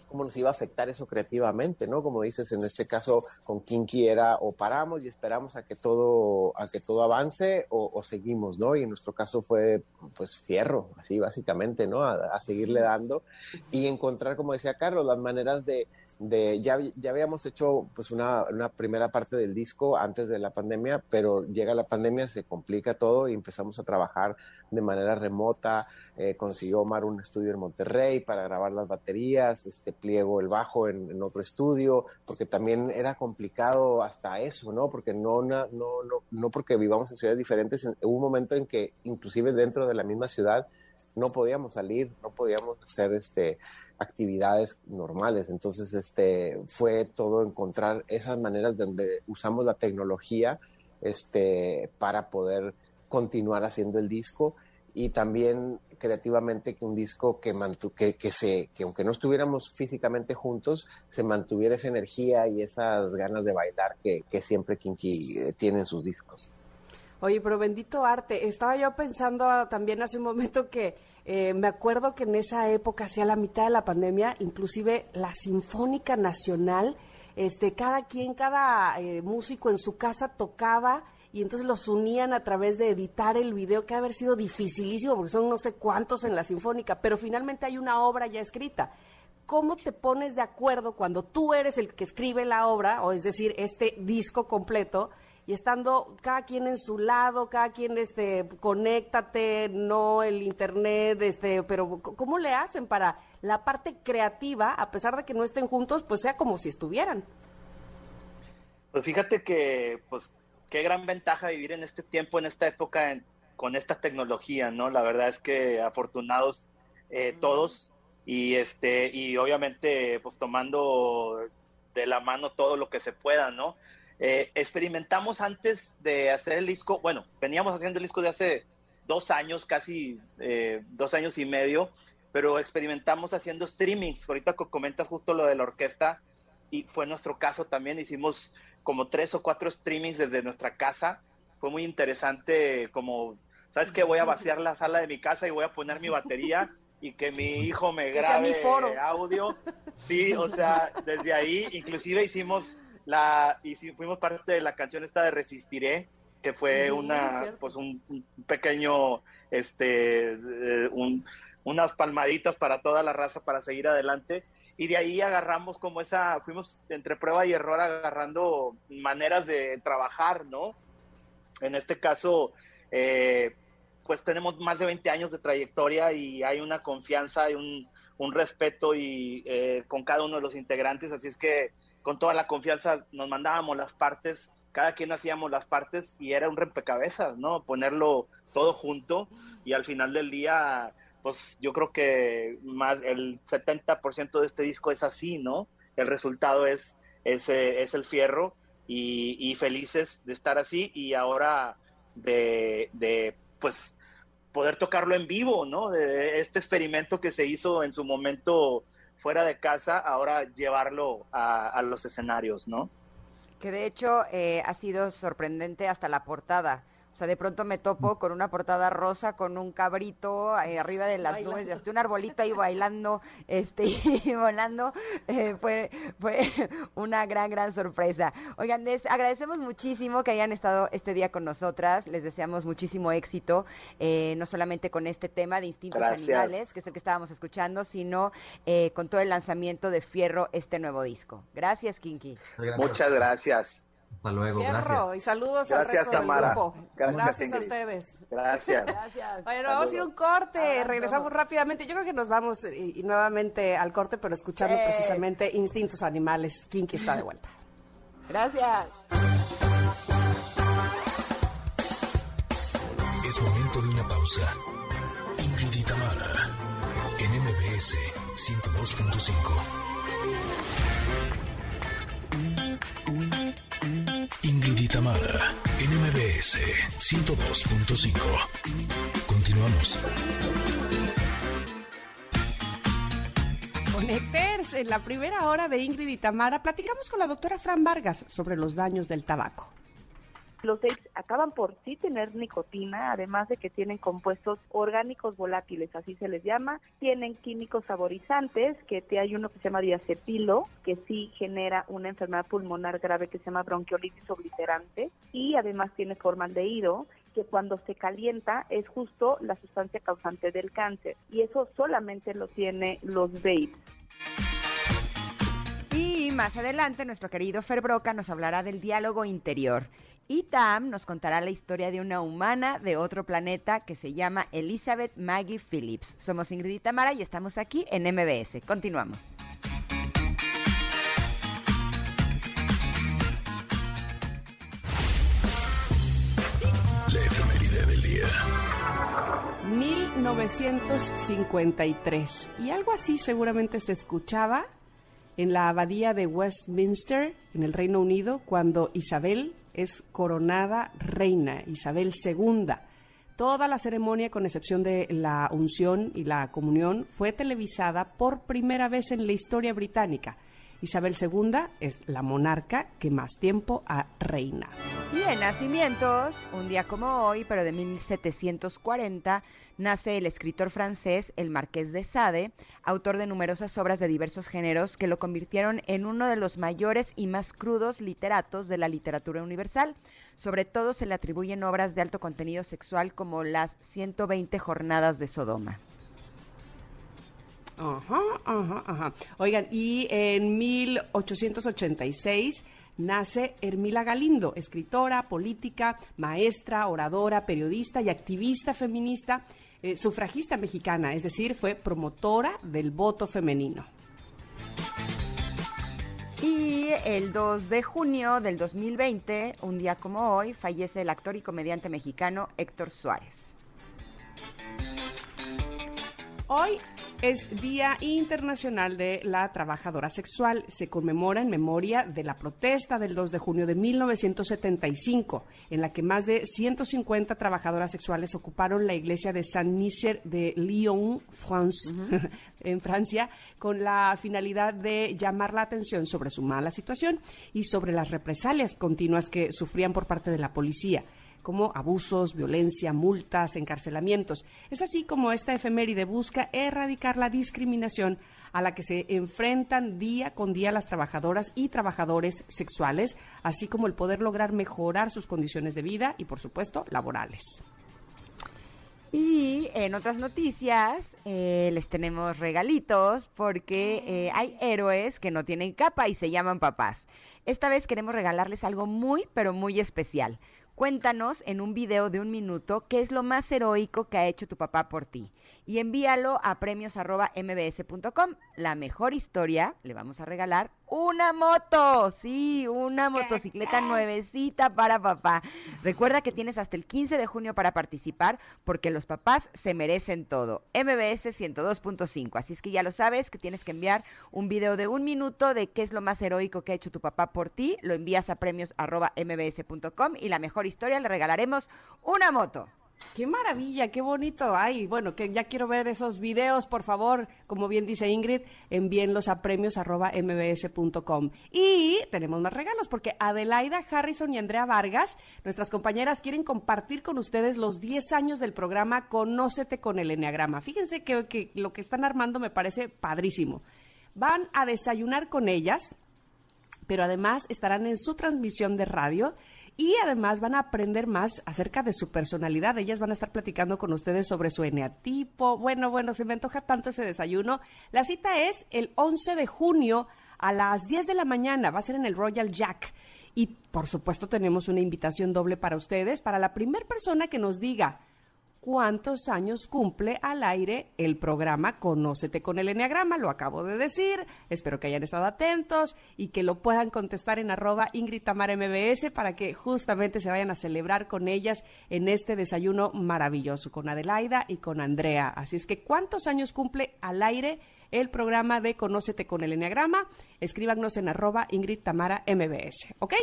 cómo nos iba a afectar eso creativamente, ¿no? Como dices, en este caso con Kinky era o paramos y esperamos a que todo, a que todo avance o, seguimos, ¿no? Y en nuestro caso fue pues fierro, así básicamente, ¿no? A, seguirle dando y encontrar, como decía Carlos, las maneras de, de ya, ya habíamos hecho pues una, una, primera parte del disco antes de la pandemia, pero llega la pandemia, se complica todo y empezamos a trabajar de manera remota, eh, consiguió Omar un estudio en Monterrey para grabar las baterías, este pliego el bajo en, otro estudio, porque también era complicado hasta eso, ¿no? Porque no, no, no, porque vivamos en ciudades diferentes, hubo un momento en que inclusive dentro de la misma ciudad no podíamos salir, no podíamos hacer este actividades normales. Entonces, este fue todo encontrar esas maneras donde usamos la tecnología este, para poder continuar haciendo el disco y también creativamente que un disco que, mantu que, que, se, que aunque no estuviéramos físicamente juntos, se mantuviera esa energía y esas ganas de bailar que, que siempre Kinky eh, tiene en sus discos. Oye, pero bendito arte. Estaba yo pensando también hace un momento que eh, me acuerdo que en esa época, hacia la mitad de la pandemia, inclusive la Sinfónica Nacional, este, cada quien, cada eh, músico en su casa tocaba y entonces los unían a través de editar el video, que ha haber sido dificilísimo porque son no sé cuántos en la Sinfónica, pero finalmente hay una obra ya escrita. ¿Cómo te pones de acuerdo cuando tú eres el que escribe la obra, o es decir, este disco completo, y estando cada quien en su lado, cada quien este conéctate, no el internet, este, pero ¿cómo le hacen para la parte creativa, a pesar de que no estén juntos, pues sea como si estuvieran? Pues fíjate que pues qué gran ventaja vivir en este tiempo, en esta época con esta tecnología, ¿no? La verdad es que afortunados eh, todos y este y obviamente pues tomando de la mano todo lo que se pueda, ¿no? Eh, experimentamos antes de hacer el disco, bueno, veníamos haciendo el disco de hace dos años, casi eh, dos años y medio, pero experimentamos haciendo streamings. Ahorita comentas justo lo de la orquesta y fue nuestro caso también. Hicimos como tres o cuatro streamings desde nuestra casa. Fue muy interesante como, ¿sabes qué? Voy a vaciar la sala de mi casa y voy a poner mi batería y que mi hijo me grabe audio. Sí, o sea, desde ahí inclusive hicimos la, y si fuimos parte de la canción esta de Resistiré, que fue una, pues un, pequeño, este, eh, unas palmaditas para toda la raza para seguir adelante. Y de ahí agarramos como esa, fuimos entre prueba y error agarrando maneras de trabajar, ¿no? En este caso, eh, pues tenemos más de 20 años de trayectoria y hay una confianza y un, un respeto y eh, con cada uno de los integrantes, así es que con toda la confianza nos mandábamos las partes, cada quien hacíamos las partes y era un rompecabezas, ¿no? Ponerlo todo junto y al final del día, pues yo creo que más el 70% de este disco es así, ¿no? El resultado es, es, es el fierro y, felices de estar así y ahora de, de, pues, poder tocarlo en vivo, ¿no? De este experimento que se hizo en su momento fuera de casa, ahora llevarlo a, los escenarios, ¿no? Que de hecho eh, ha sido sorprendente hasta la portada. O sea, de pronto me topo con una portada rosa con un cabrito eh, arriba de las nubes y hasta un arbolito ahí bailando este, y volando. Eh, fue, fue una gran, gran sorpresa. Oigan, les agradecemos muchísimo que hayan estado este día con nosotras. Les deseamos muchísimo éxito, eh, no solamente con este tema de instintos animales, que es el que estábamos escuchando, sino con todo el lanzamiento de Fierro, este nuevo disco. Gracias, Kinky. Muchas gracias. Hasta luego, gracias. Y saludos gracias, al resto Tamara. grupo. Gracias, a ustedes. Gracias. Bueno, vamos a ir a un corte. Regresamos rápidamente. Yo creo que nos vamos y, nuevamente al corte, pero escuchando precisamente Instintos Animales. Kinky está de vuelta. Gracias. Es momento de una pausa. Ingrid Tamara, en MBS 102.5. Ingrid y Tamara, NMBS 102.5. Continuamos. Conecters, en la primera hora de Ingrid y Tamara, platicamos con la doctora Fran Vargas sobre los daños del tabaco. Los vapes acaban por sí tener nicotina, además de que tienen compuestos orgánicos volátiles, así se les llama. Tienen químicos saborizantes, que te hay uno que se llama diacepilo, que sí genera una enfermedad pulmonar grave que se llama bronquiolitis obliterante. Y además tiene formaldehído, que cuando se calienta es justo la sustancia causante del cáncer. Y eso solamente lo tiene los vapes. Y más adelante nuestro querido Fer Broca nos hablará del diálogo interior. Y Tam nos contará la historia de una humana de otro planeta que se llama Elizabeth Maggie Phillips. Somos Ingrid y Tamara y estamos aquí en MBS. Continuamos. La efeméride del día. 1953. Y algo así seguramente se escuchaba en la abadía de Westminster, en el Reino Unido, cuando Isabel es coronada reina, Isabel II. Toda la ceremonia, con excepción de la unción y la comunión, fue televisada por primera vez en la historia británica. Isabel II es la monarca que más tiempo ha reinado. Y en nacimientos, un día como hoy, pero de 1740, nace el escritor francés el Marqués de Sade, autor de numerosas obras de diversos géneros que lo convirtieron en uno de los mayores y más crudos literatos de la literatura universal. Sobre todo se le atribuyen obras de alto contenido sexual como las 120 jornadas de Sodoma. Ajá, ajá, ajá. Oigan, y en 1886 nace Hermila Galindo, escritora, política, maestra, oradora, periodista y activista feminista, eh, sufragista mexicana, es decir, fue promotora del voto femenino. Y el 2 de junio del 2020, un día como hoy, fallece el actor y comediante mexicano Héctor Suárez. Hoy es Día Internacional de la Trabajadora Sexual. Se conmemora en memoria de la protesta del 2 de junio de 1975, en la que más de 150 trabajadoras sexuales ocuparon la iglesia de Saint-Nicer de Lyon, France, en Francia, con la finalidad de llamar la atención sobre su mala situación y sobre las represalias continuas que sufrían por parte de la policía como abusos, violencia, multas, encarcelamientos. Es así como esta efeméride busca erradicar la discriminación a la que se enfrentan día con día las trabajadoras y trabajadores sexuales, así como el poder lograr mejorar sus condiciones de vida y, por supuesto, laborales. Y en otras noticias eh, les tenemos regalitos porque eh, hay héroes que no tienen capa y se llaman papás. Esta vez queremos regalarles algo muy, pero muy especial. Cuéntanos en un video de un minuto qué es lo más heroico que ha hecho tu papá por ti y envíalo a premios.mbs.com. La mejor historia le vamos a regalar una moto, sí, una motocicleta nuevecita para papá. Recuerda que tienes hasta el 15 de junio para participar porque los papás se merecen todo. MBS 102.5, así es que ya lo sabes que tienes que enviar un video de un minuto de qué es lo más heroico que ha hecho tu papá por ti, lo envías a premios.mbs.com y la mejor historia le regalaremos una moto. Qué maravilla, qué bonito. Ay, bueno, que ya quiero ver esos videos, por favor. Como bien dice Ingrid, envíenlos a premios arroba mbs.com. Y tenemos más regalos porque Adelaida Harrison y Andrea Vargas, nuestras compañeras, quieren compartir con ustedes los 10 años del programa Conócete con el Enneagrama. Fíjense que lo que están armando me parece padrísimo. Van a desayunar con ellas, pero además estarán en su transmisión de radio y además van a aprender más acerca de su personalidad. Ellas van a estar platicando con ustedes sobre su eneatipo. Bueno, bueno, se me antoja tanto ese desayuno. La cita es el 11 de junio a las 10 de la mañana. Va a ser en el Royal Jack. Y por supuesto tenemos una invitación doble para ustedes, para la primera persona que nos diga cuántos años cumple al aire el programa Conócete con el Enneagrama. Lo acabo de decir. Espero que hayan estado atentos y que lo puedan contestar en arroba Ingrid MBS para que justamente se vayan a celebrar con ellas en este desayuno maravilloso con Adelaida y con Andrea. Así es que, ¿cuántos años cumple al aire? el programa de Conócete con el Enneagrama. Escríbanos en arroba Ingrid Tamara MBS. ¿Ok?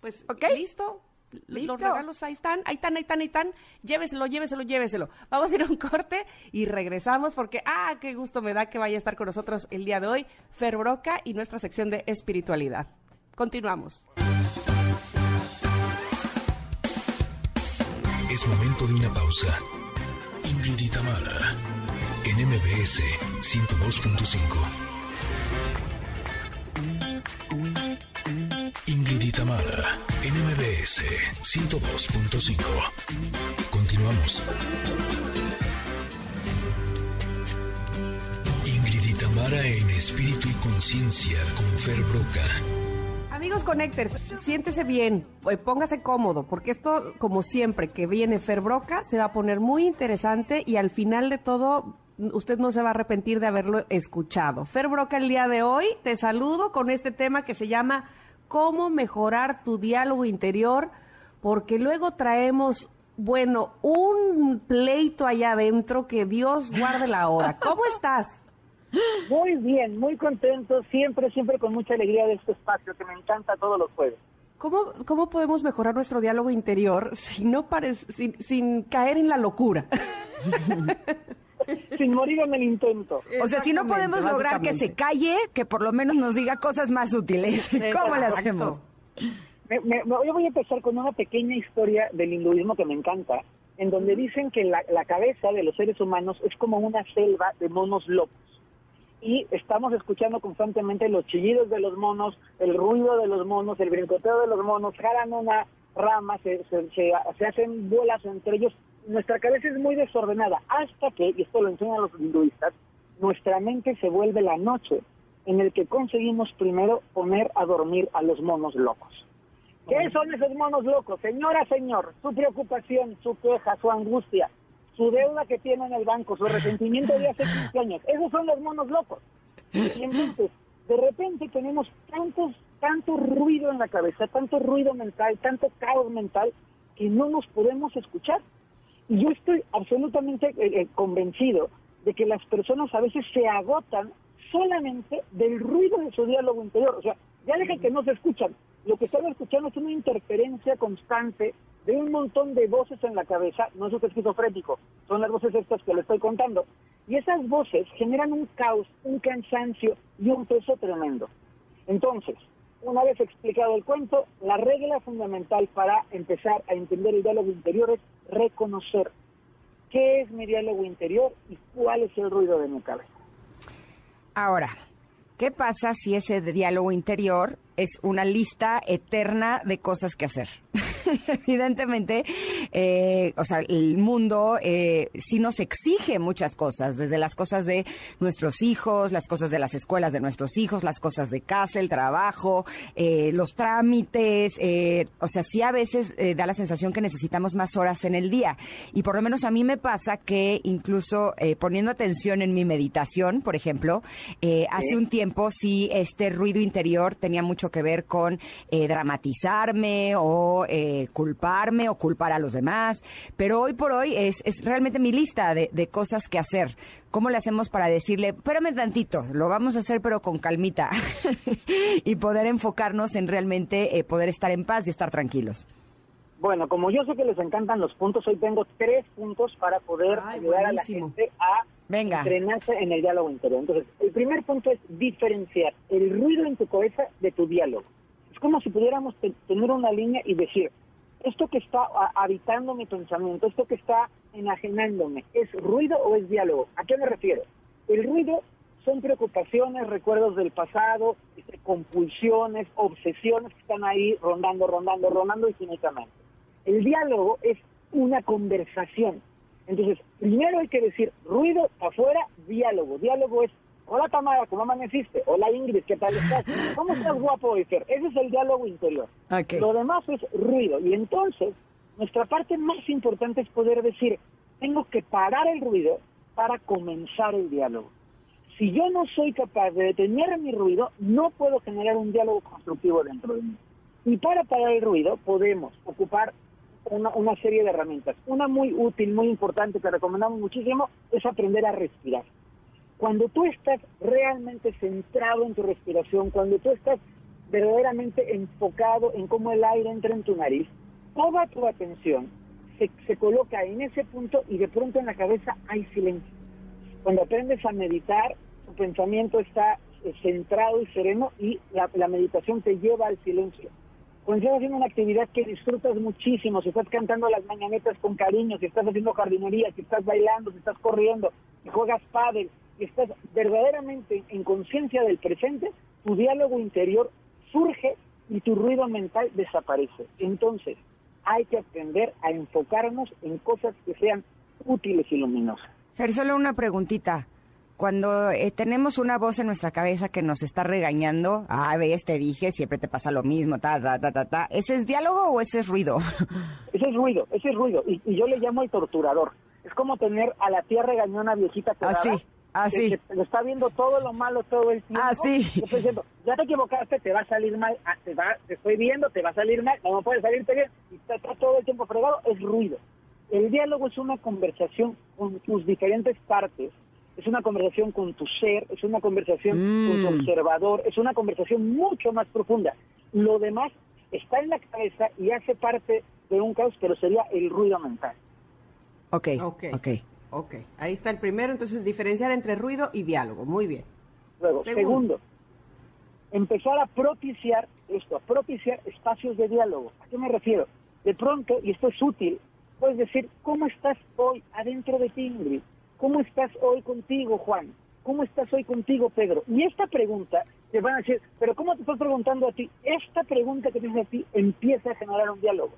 Pues listo. ¿Listo? Los regalos ahí están, ahí están, ahí están, ahí están. Lléveselo, lléveselo, lléveselo. Vamos a ir a un corte y regresamos porque, ah, qué gusto me da que vaya a estar con nosotros el día de hoy, Fer Broca y nuestra sección de espiritualidad. Continuamos. Es momento de una pausa. Ingrid y Tamara, en MBS 102.5. Ingrid y Tamara, en MBS 102.5. Continuamos. Ingrid y Tamara en espíritu y conciencia con Fer Broca. Amigos Connectors, siéntese bien, eh, póngase cómodo, porque esto, como siempre, que viene Fer Broca, se va a poner muy interesante y al final de todo, usted no se va a arrepentir de haberlo escuchado. Fer Broca, el día de hoy, te saludo con este tema que se llama cómo mejorar tu diálogo interior, porque luego traemos, bueno, un pleito allá adentro que Dios guarde la hora. ¿Cómo estás? Muy bien, muy contento, siempre, siempre con mucha alegría de este espacio que me encanta todos los jueves. ¿Cómo, ¿Cómo podemos mejorar nuestro diálogo interior si no sin, sin caer en la locura? Sin morir en el intento. O sea, si no podemos lograr que se calle, que por lo menos nos diga cosas más útiles. ¿Cómo le Exacto. hacemos? Me- me- me- yo voy a empezar con una pequeña historia del hinduismo que me encanta, en donde dicen que la, la cabeza de los seres humanos es como una selva de monos locos. Y estamos escuchando constantemente los chillidos de los monos, el ruido de los monos, el brincoteo de los monos, jalan una rama, se, se, se- se hacen bolas entre ellos. Nuestra cabeza es muy desordenada, hasta que, y esto lo enseñan los hinduistas, nuestra mente se vuelve la noche en el que conseguimos primero poner a dormir a los monos locos. ¿Qué son esos monos locos? Señora, señor, su preocupación, su queja, su angustia, su deuda que tiene en el banco, su resentimiento de hace 15 años, esos son los monos locos. Y entonces, de repente tenemos tantos, tanto ruido en la cabeza, tanto ruido mental, tanto caos mental, que no nos podemos escuchar. Y yo estoy absolutamente eh, eh, convencido de que las personas a veces se agotan solamente del ruido de su diálogo interior. O sea, ya deja que no se escuchan. Lo que están escuchando es una interferencia constante de un montón de voces en la cabeza. No es un esquizofrénico, son las voces estas que le estoy contando. Y esas voces generan un caos, un cansancio y un peso tremendo. Entonces, una vez explicado el cuento, la regla fundamental para empezar a entender el diálogo interior es reconocer qué es mi diálogo interior y cuál es el ruido de mi cabeza. Ahora, ¿qué pasa si ese diálogo interior es una lista eterna de cosas que hacer? Evidentemente, eh, o sea, el mundo eh, sí nos exige muchas cosas, desde las cosas de nuestros hijos, las cosas de las escuelas de nuestros hijos, las cosas de casa, el trabajo, eh, los trámites, eh, o sea, sí a veces eh, da la sensación que necesitamos más horas en el día. Y por lo menos a mí me pasa que incluso eh, poniendo atención en mi meditación, por ejemplo, eh, hace un tiempo sí este ruido interior tenía mucho que ver con eh, dramatizarme o eh, culparme o culpar a los demás, pero hoy por hoy es, es realmente mi lista de, de cosas que hacer. ¿Cómo le hacemos para decirle, espérame tantito, lo vamos a hacer pero con calmita y poder enfocarnos en realmente eh, poder estar en paz y estar tranquilos? Bueno, como yo sé que les encantan los puntos, hoy tengo tres puntos para poder Ay, ayudar buenísimo. a la gente a Venga. entrenarse en el diálogo interior. Entonces, el primer punto es diferenciar el ruido en tu cabeza de tu diálogo. Es como si pudiéramos te- tener una línea y decir, esto que está habitando mi pensamiento, esto que está enajenándome, ¿es ruido o es diálogo? ¿A qué me refiero? El ruido son preocupaciones, recuerdos del pasado, este, compulsiones, obsesiones que están ahí rondando, rondando, rondando infinitamente. El diálogo es una conversación. Entonces, primero hay que decir ruido afuera, diálogo. Diálogo es, hola Tamara, ¿cómo amaneciste? Hola Ingrid, ¿qué tal estás? ¿Cómo estás guapo hoy, Fer? Ese es el diálogo interior. Lo demás es ruido. Y entonces, nuestra parte más importante es poder decir, tengo que parar el ruido para comenzar el diálogo. Si yo no soy capaz de detener mi ruido, no puedo generar un diálogo constructivo dentro de mí. Y para parar el ruido podemos ocupar una, serie de herramientas. Una muy útil, muy importante que recomendamos muchísimo es aprender a respirar. Cuando tú estás realmente centrado en tu respiración, cuando tú estás verdaderamente enfocado en cómo el aire entra en tu nariz, toda tu atención se, se coloca en ese punto y de pronto en la cabeza hay silencio. Cuando aprendes a meditar, tu pensamiento está eh, centrado y sereno y la, la meditación te lleva al silencio. Cuando estás haciendo una actividad que disfrutas muchísimo, si estás cantando las mañanetas con cariño, si estás haciendo jardinería, si estás bailando, si estás corriendo, si juegas pádel, si estás verdaderamente en conciencia del presente, tu diálogo interior surge y tu ruido mental desaparece. Entonces, hay que aprender a enfocarnos en cosas que sean útiles y luminosas. Fer, solo una preguntita. Cuando eh, tenemos una voz en nuestra cabeza que nos está regañando, ah, ves, te dije, siempre te pasa lo mismo, ta, ta, ta, ta, ta, ¿ese es diálogo o ese es ruido? Ese es ruido, ese es ruido. Y, y yo le llamo el torturador. Es como tener a la tía regañona viejita quedada, Así, así. Que, que lo está viendo todo lo malo todo el tiempo. Así. Y está diciendo, ya te equivocaste, te va a salir mal, ah, te, va, te estoy viendo, te va a salir mal, no puede salirte bien. Y está, está todo el tiempo fregado, es ruido. El diálogo es una conversación con tus diferentes partes, es una conversación con tu ser, es una conversación Mm. con tu observador, es una conversación mucho más profunda. Lo demás está en la cabeza y hace parte de un caos, pero sería el ruido mental. Ok, Ok. ok. Ok, ahí está el primero, entonces diferenciar entre ruido y diálogo. Muy bien. Luego, Segundo. segundo, empezar a propiciar esto, a propiciar espacios de diálogo. ¿A qué me refiero? De pronto, y esto es útil, puedes decir, ¿cómo estás hoy adentro de ti, Ingrid? ¿Cómo estás hoy contigo, Juan? ¿Cómo estás hoy contigo, Pedro? Y esta pregunta, te van a decir, ¿pero cómo te estás preguntando a ti? Esta pregunta que te hace a ti empieza a generar un diálogo.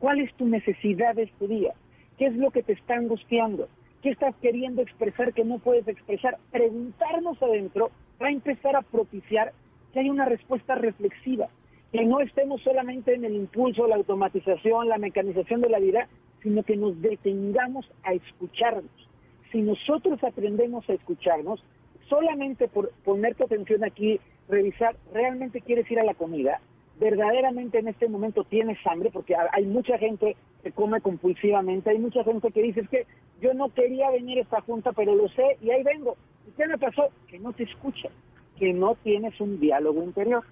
¿Cuál es tu necesidad de este día? ¿Qué es lo que te está angustiando? ¿Qué estás queriendo expresar que no puedes expresar? Preguntarnos adentro va a empezar a propiciar que haya una respuesta reflexiva, que no estemos solamente en el impulso, la automatización, la mecanización de la vida, sino que nos detengamos a escucharnos. Si nosotros aprendemos a escucharnos, solamente por poner tu atención aquí, revisar, ¿realmente quieres ir a la comida? ¿Verdaderamente en este momento tienes hambre? Porque ha- hay mucha gente que come compulsivamente, hay mucha gente que dice, es que yo no quería venir a esta junta, pero lo sé y ahí vengo. ¿Y qué me pasó? Que no te escuchas, que no tienes un diálogo interior.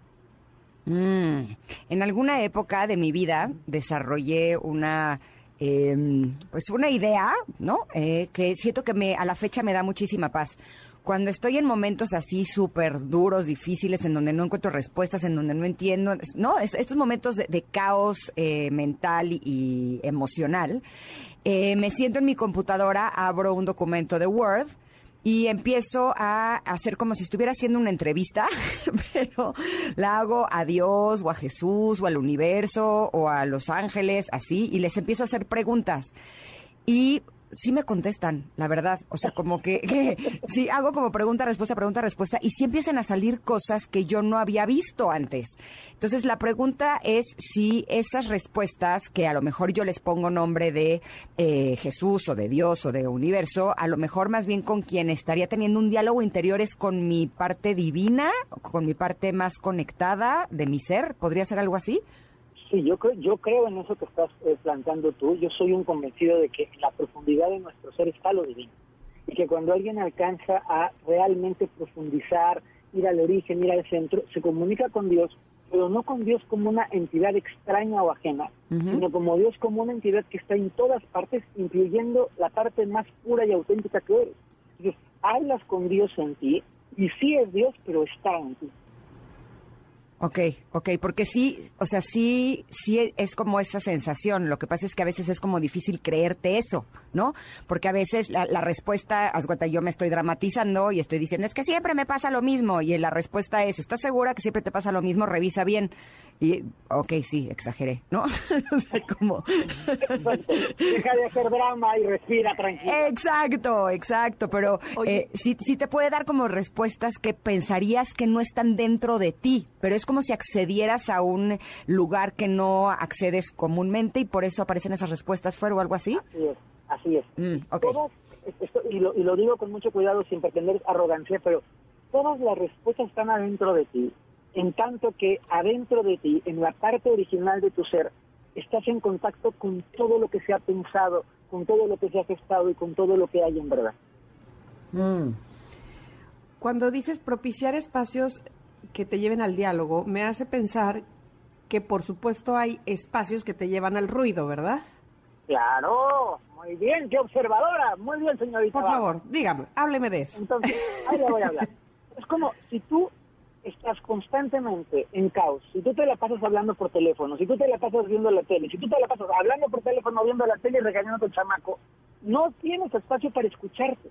Mm. En alguna época de mi vida desarrollé una, eh, pues una idea, ¿no? Eh, que siento que me, a la fecha me da muchísima paz. Cuando estoy en momentos así súper duros, difíciles, en donde no encuentro respuestas, en donde no entiendo, ¿no? Es- estos momentos de, caos eh, mental y, y emocional, eh, me siento en mi computadora, abro un documento de Word, y empiezo a hacer como si estuviera haciendo una entrevista, pero la hago a Dios o a Jesús o al universo o a los ángeles, así, y les empiezo a hacer preguntas. Y sí me contestan, la verdad. O sea, como que, que sí hago como pregunta, respuesta, pregunta, respuesta, y sí empiezan a salir cosas que yo no había visto antes. Entonces, la pregunta es si esas respuestas, que a lo mejor yo les pongo nombre de eh, Jesús o de Dios o de universo, a lo mejor más bien con quien estaría teniendo un diálogo interior es con mi parte divina, con mi parte más conectada de mi ser. ¿Podría ser algo así? Sí, yo creo, yo creo en eso que estás eh, planteando tú. Yo soy un convencido de que la profundidad de nuestro ser está lo divino. Y que cuando alguien alcanza a realmente profundizar, ir al origen, ir al centro, se comunica con Dios, pero no con Dios como una entidad extraña o ajena, sino como Dios como una entidad que está en todas partes, incluyendo la parte más pura y auténtica que eres. Entonces, hablas con Dios en ti, y sí es Dios, pero está en ti. Ok, ok, porque sí, o sea, sí, sí es como esa sensación. Lo que pasa es que a veces es como difícil creerte eso, ¿no? Porque a veces la, la respuesta, haz cuenta, yo me estoy dramatizando y estoy diciendo, es que siempre me pasa lo mismo. Y la respuesta es, ¿estás segura que siempre te pasa lo mismo? Revisa bien. Y, ok, sí, exageré, ¿no? o sea, como... Deja de hacer drama y respira tranquilo. Exacto, exacto, pero eh, sí, sí te puede dar como respuestas que pensarías que no están dentro de ti, pero es como si accedieras a un lugar que no accedes comúnmente y por eso aparecen esas respuestas fuera o algo así. Así es, así es. Mm, ok. Todas, esto- y, lo, y lo digo con mucho cuidado sin pretender arrogancia, pero todas las respuestas están adentro de ti, en tanto que adentro de ti, en la parte original de tu ser, estás en contacto con todo lo que se ha pensado, con todo lo que se ha gestado y con todo lo que hay en verdad. Mm. Cuando dices propiciar espacios que te lleven al diálogo, me hace pensar que por supuesto hay espacios que te llevan al ruido, ¿verdad? Claro, muy bien, qué observadora, muy bien, señorita. Por favor, dígame, hábleme de eso. Entonces, ahí le voy a hablar. Es como si tú estás constantemente en caos, si tú te la pasas hablando por teléfono, si tú te la pasas viendo la tele, si tú te la pasas hablando por teléfono, viendo la tele y regañando a tu chamaco, no tienes espacio para escucharte.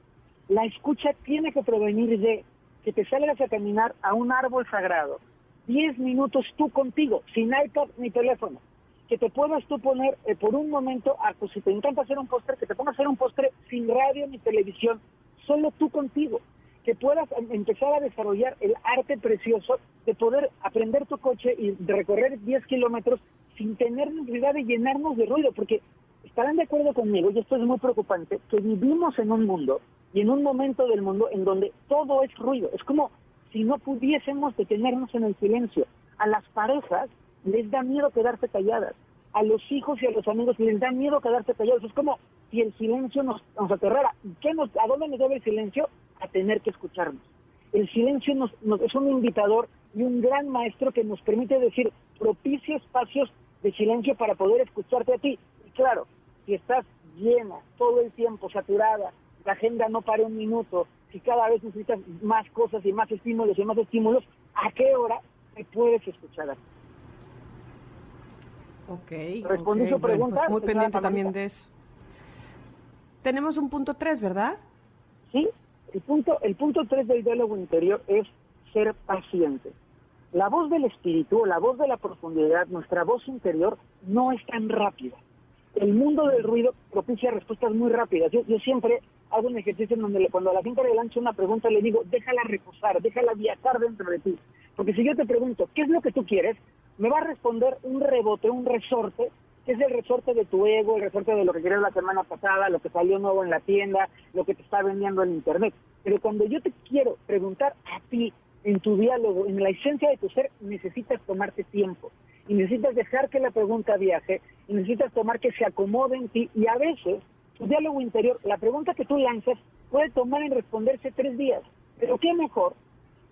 La escucha tiene que provenir de que te salgas a caminar a un árbol sagrado, 10 minutos tú contigo, sin iPad ni teléfono, que te puedas tú poner eh, por un momento, a, si te encanta hacer un postre, que te pongas a hacer un postre sin radio ni televisión, solo tú contigo, que puedas em- empezar a desarrollar el arte precioso de poder aprender tu coche y recorrer 10 kilómetros sin tener necesidad de llenarnos de ruido, porque estarán de acuerdo conmigo, y esto es muy preocupante, que vivimos en un mundo y en un momento del mundo en donde todo es ruido. Es como si no pudiésemos detenernos en el silencio. A las parejas les da miedo quedarse calladas. A los hijos y a los amigos les da miedo quedarse callados. Es como si el silencio nos, nos aterrara. ¿Y ¿Qué nos, ¿A dónde nos debe el silencio? A tener que escucharnos. El silencio nos, nos- es un invitador y un gran maestro que nos permite decir, propicia espacios de silencio para poder escucharte a ti. Claro, si estás llena, todo el tiempo, saturada, la agenda no para un minuto, si cada vez necesitas más cosas y más estímulos y más estímulos, ¿a qué hora te puedes escuchar a ti? Ok. ¿Respondí ok, su bueno, pregunta, pues muy pendiente también de eso. Tenemos un punto tres, ¿verdad? ¿sí? El punto, el punto tres del diálogo interior es ser paciente. La voz del espíritu, la voz de la profundidad, nuestra voz interior no es tan rápida. El mundo del ruido propicia respuestas muy rápidas. Yo, yo siempre hago un ejercicio en donde le- cuando a la gente le lanzo una pregunta le digo, déjala reposar, déjala viajar dentro de ti. Porque si yo te pregunto, ¿qué es lo que tú quieres? Me va a responder un rebote, un resorte, que es el resorte de tu ego, el resorte de lo que querías la semana pasada, lo que salió nuevo en la tienda, lo que te está vendiendo en internet. Pero cuando yo te quiero preguntar a ti, en tu diálogo, en la esencia de tu ser, necesitas tomarte tiempo. Y necesitas dejar que la pregunta viaje, y necesitas tomar que se acomode en ti. Y a veces, tu diálogo interior, la pregunta que tú lanzas, puede tomar en responderse tres días. Pero qué mejor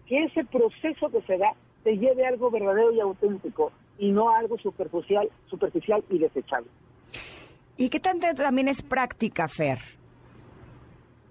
que ese proceso que se da te lleve a algo verdadero y auténtico y no a algo superficial, superficial y desechable. ¿Y qué tanto también es práctica, Fer?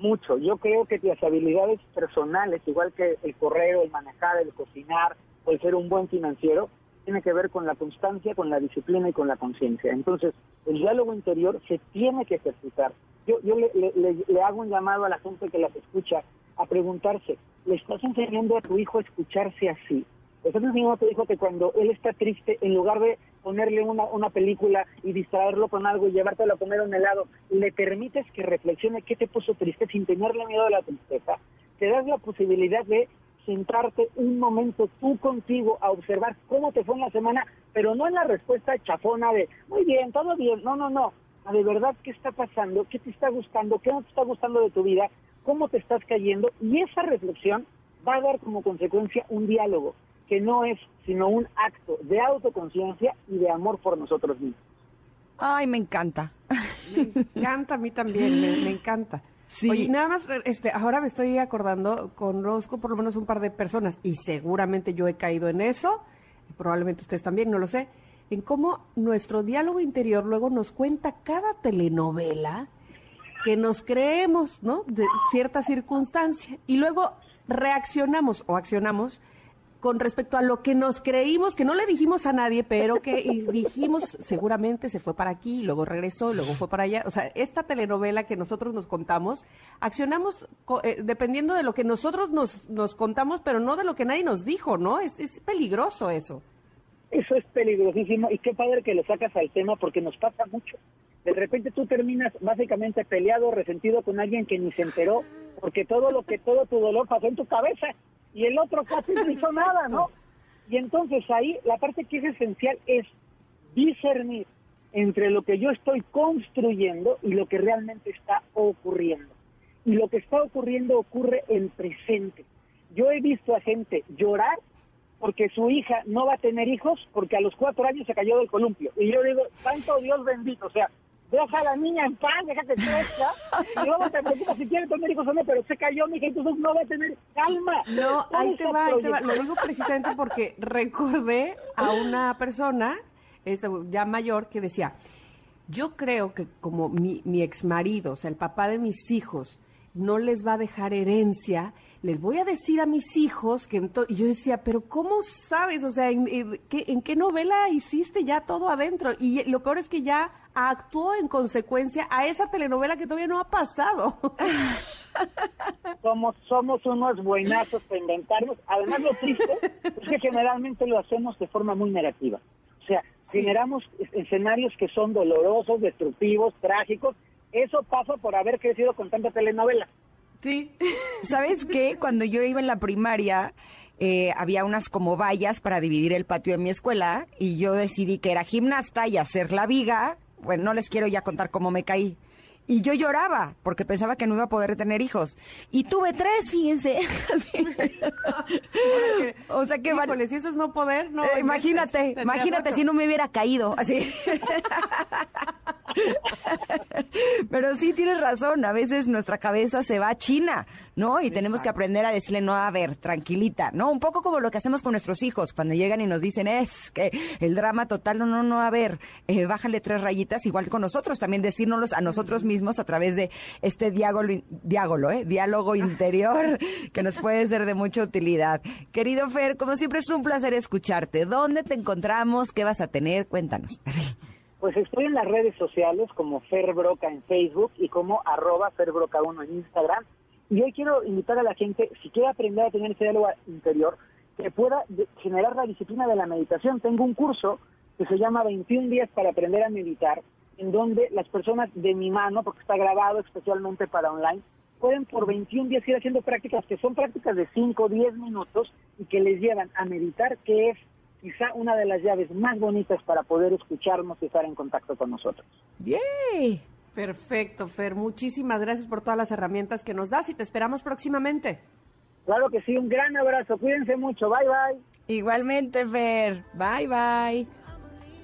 Mucho. Yo creo que las habilidades personales, igual que el correo, el manejar, el cocinar o el ser un buen financiero, tiene que ver con la constancia, con la disciplina y con la conciencia. Entonces, el diálogo interior se tiene que ejercitar. Yo, yo le, le- hago un llamado a la gente que las escucha a preguntarse, ¿le estás enseñando a tu hijo a escucharse así? ¿Le estás enseñando a tu hijo que cuando él está triste, en lugar de ponerle una, una película y distraerlo con algo y llevártelo a comer un helado, le permites que reflexione qué te puso triste sin tenerle miedo a la tristeza? Te das la posibilidad de sentarte un momento tú contigo a observar cómo te fue en la semana, pero no en la respuesta chafona de, muy bien, todo bien, no, no, no, a de verdad qué está pasando, qué te está gustando, qué no te está gustando de tu vida, cómo te estás cayendo, y esa reflexión va a dar como consecuencia un diálogo que no es sino un acto de autoconciencia y de amor por nosotros mismos. Ay, me encanta. Me encanta a mí también, me, me encanta. Sí. Oye, nada más, este, ahora me estoy acordando, conozco por lo menos un par de personas y seguramente yo he caído en eso, y probablemente ustedes también, no lo sé, en cómo nuestro diálogo interior luego nos cuenta cada telenovela que nos creemos, ¿no? De cierta circunstancia y luego reaccionamos o accionamos con respecto a lo que nos creímos, que no le dijimos a nadie, pero que dijimos seguramente se fue para aquí, luego regresó, luego fue para allá. O sea, esta telenovela que nosotros nos contamos, accionamos eh, dependiendo de lo que nosotros nos, nos contamos, pero no de lo que nadie nos dijo, ¿no? Es, es peligroso eso. Eso es peligrosísimo y qué padre que lo sacas al tema porque nos pasa mucho. De repente tú terminas básicamente peleado, resentido con alguien que ni se enteró porque todo lo que todo tu dolor pasó en tu cabeza y el otro casi no hizo nada, ¿no? Y entonces ahí la parte que es esencial es discernir entre lo que yo estoy construyendo y lo que realmente está ocurriendo. Y lo que está ocurriendo ocurre en presente. Yo he visto a gente llorar porque su hija no va a tener hijos porque a los cuatro años se cayó del columpio. Y yo digo, santo Dios bendito, o sea, deja a la niña en paz, déjate crezca, y luego te preocupas si quiere tener hijos o no, pero se cayó mi hija, entonces no va a tener calma. No, ahí te va, ahí te va. Lo digo precisamente porque recordé a una persona, este, ya mayor, que decía, yo creo que como mi, mi ex marido, o sea, el papá de mis hijos, no les va a dejar herencia, les voy a decir a mis hijos que ento-". y yo decía, pero ¿cómo sabes? O sea, ¿en, en qué, en qué novela hiciste ya todo adentro? Y lo peor es que ya actuó en consecuencia a esa telenovela que todavía no ha pasado. somos somos unos buenazos para inventarnos. Además, lo triste es que generalmente lo hacemos de forma muy negativa. O sea, generamos es- escenarios que son dolorosos, destructivos, trágicos. Eso pasa por haber crecido con tanta telenovela. Sí. ¿Sabes qué? Cuando yo iba en la primaria, eh, había unas como vallas para dividir el patio de mi escuela y yo decidí que era gimnasta y hacer la viga. Bueno, no les quiero ya contar cómo me caí. Y yo lloraba porque pensaba que no iba a poder tener hijos. Y tuve tres, fíjense. O sea que... Híjole, si eso es no poder, no. Eh, imagínate, imagínate si no me hubiera caído así. Pero sí tienes razón, a veces nuestra cabeza se va a China, ¿no? Y tenemos que aprender a decirle, no, a ver, tranquilita, ¿no? Un poco como lo que hacemos con nuestros hijos, cuando llegan y nos dicen, es que el drama total, no, no, no, a ver, eh, bájale tres rayitas, igual con nosotros, también decírnoslos a nosotros mismos a través de este diálogo, diálogo, ¿eh? Diálogo interior que nos puede ser de mucha utilidad. Querido Fer, como siempre es un placer escucharte. ¿Dónde te encontramos? ¿Qué vas a tener? Cuéntanos. Pues estoy en las redes sociales como Fer Broca en Facebook y como arroba Ferbroca1 en Instagram. Y hoy quiero invitar a la gente, si quiere aprender a tener ese diálogo interior, que pueda generar la disciplina de la meditación. Tengo un curso que se llama 21 días para aprender a meditar, en donde las personas de mi mano, porque está grabado especialmente para online, pueden por 21 días ir haciendo prácticas que son prácticas de 5 o 10 minutos y que les llevan a meditar, que es quizá una de las llaves más bonitas para poder escucharnos y estar en contacto con nosotros. ¡Yay! Perfecto, Fer. Muchísimas gracias por todas las herramientas que nos das y te esperamos próximamente. Claro que sí, un gran abrazo, cuídense mucho, bye bye. Igualmente, Fer. Bye, bye.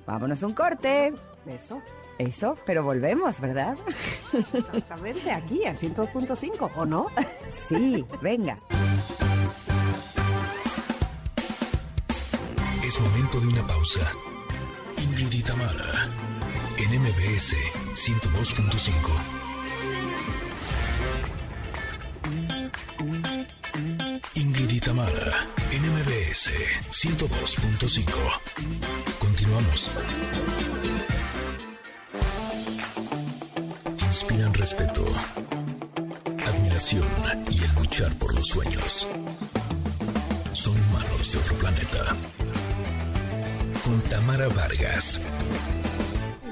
Vámonos un corte. Eso, Eso, pero volvemos, ¿verdad? exactamente, aquí, al 102.5, ¿o no? Sí, venga. Es momento de una pausa. Ingrid y Tamara, en MBS 102.5. Ingrid y Tamara, en MBS 102.5. Continuamos. Inspiran respeto, admiración y el luchar por los sueños. Son humanos de otro planeta. Con Tamara Vargas.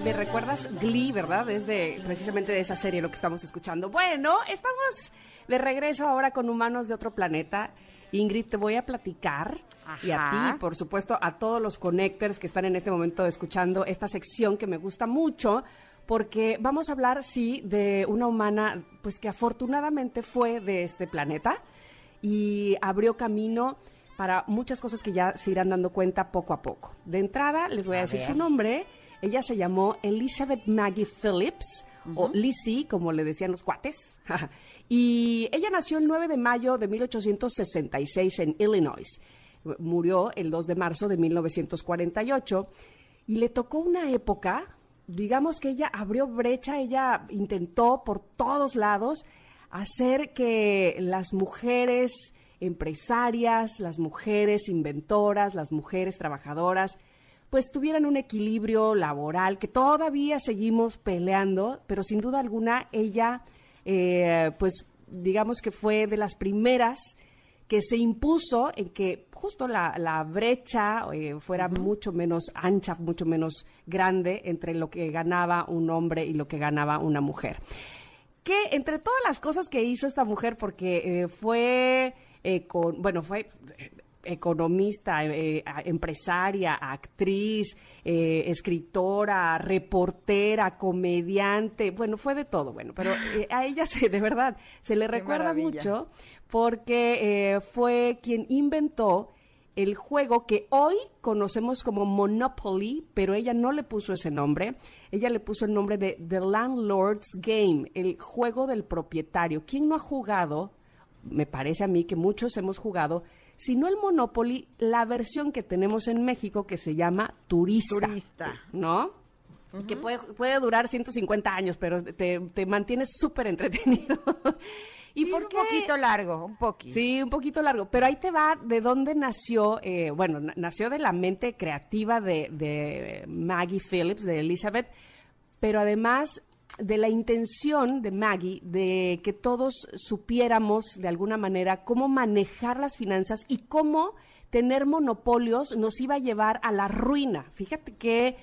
Me recuerdas Glee, ¿verdad? Es de precisamente de esa serie lo que estamos escuchando. Bueno, estamos de regreso ahora con Humanos de otro planeta. Ingrid, te voy a platicar y a Ajá. ti, por supuesto, a todos los connectors que están en este momento escuchando esta sección que me gusta mucho, porque vamos a hablar, sí, de una humana, pues que afortunadamente fue de este planeta y abrió camino para muchas cosas que ya se irán dando cuenta poco a poco. De entrada, les voy a, A decir ver. su nombre. Ella se llamó Elizabeth Maggie Phillips, o Lizzie, como le decían los cuates. y ella nació el 9 de mayo de 1866 en Illinois. Murió el 2 de marzo de 1948 y le tocó una época, digamos que ella abrió brecha, ella intentó por todos lados hacer que las mujeres empresarias, las mujeres inventoras, las mujeres trabajadoras, pues tuvieran un equilibrio laboral que todavía seguimos peleando, pero sin duda alguna ella, eh, pues digamos que fue de las primeras que se impuso en que justo la, la brecha eh, fuera mucho menos ancha, mucho menos grande entre lo que ganaba un hombre y lo que ganaba una mujer. Que entre todas las cosas que hizo esta mujer, porque eh, fue, eh, con, bueno, fue economista, eh, empresaria, actriz, eh, escritora, reportera, comediante, bueno, fue de todo, bueno, pero eh, a ella se, de verdad se le recuerda maravilla. mucho porque fue quien inventó el juego que hoy conocemos como Monopoly, pero ella no le puso ese nombre. Ella le puso el nombre de The Landlord's Game, el juego del propietario. ¿Quién no ha jugado? Me parece a mí que muchos hemos jugado, si no el Monopoly, la versión que tenemos en México que se llama Turista. Turista. ¿No? Que puede, puede durar 150 años, pero te, te mantienes súper entretenido. ¿Y Sí, por es qué? un poquito largo, un poquito. Sí, un poquito largo, pero ahí te va de dónde nació, eh, bueno, na- nació de la mente creativa de, de Maggie Phillips, de Elizabeth, pero además de la intención de Maggie de que todos supiéramos de alguna manera cómo manejar las finanzas y cómo tener monopolios nos iba a llevar a la ruina. Fíjate qué,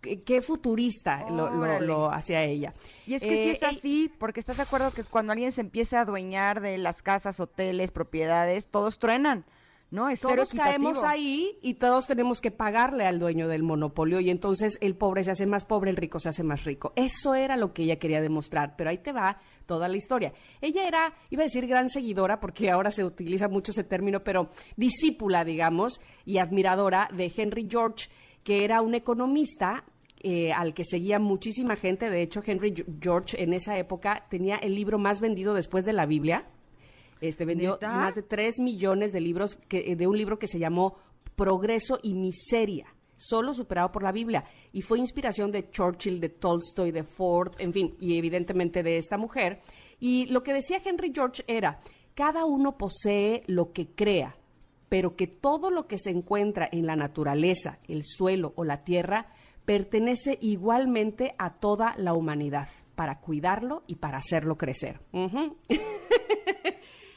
qué, futurista lo, lo- hacía ella. Y es que sí Eh, es así, porque estás de acuerdo que cuando alguien se empieza a adueñar de las casas, hoteles, propiedades, todos truenan, ¿no? Es todos caemos ahí y todos tenemos que pagarle al dueño del monopolio y entonces el pobre se hace más pobre, el rico se hace más rico. Eso era lo que ella quería demostrar, pero ahí te va toda la historia. Ella era, iba a decir gran seguidora, porque ahora se utiliza mucho ese término, pero discípula, digamos, y admiradora de Henry George, que era un economista eh, al que seguía muchísima gente. De hecho, Henry George en esa época tenía el libro más vendido después de la Biblia. Este vendió ¿Neta? más de 3 millones de libros que, de un libro que se llamó Progreso y Miseria, solo superado por la Biblia. Y fue inspiración de Churchill, de Tolstoy, de Ford, en fin, y evidentemente de esta mujer. Y lo que decía Henry George era, cada uno posee lo que crea, pero que todo lo que se encuentra en la naturaleza, el suelo o la tierra, pertenece igualmente a toda la humanidad, para cuidarlo y para hacerlo crecer.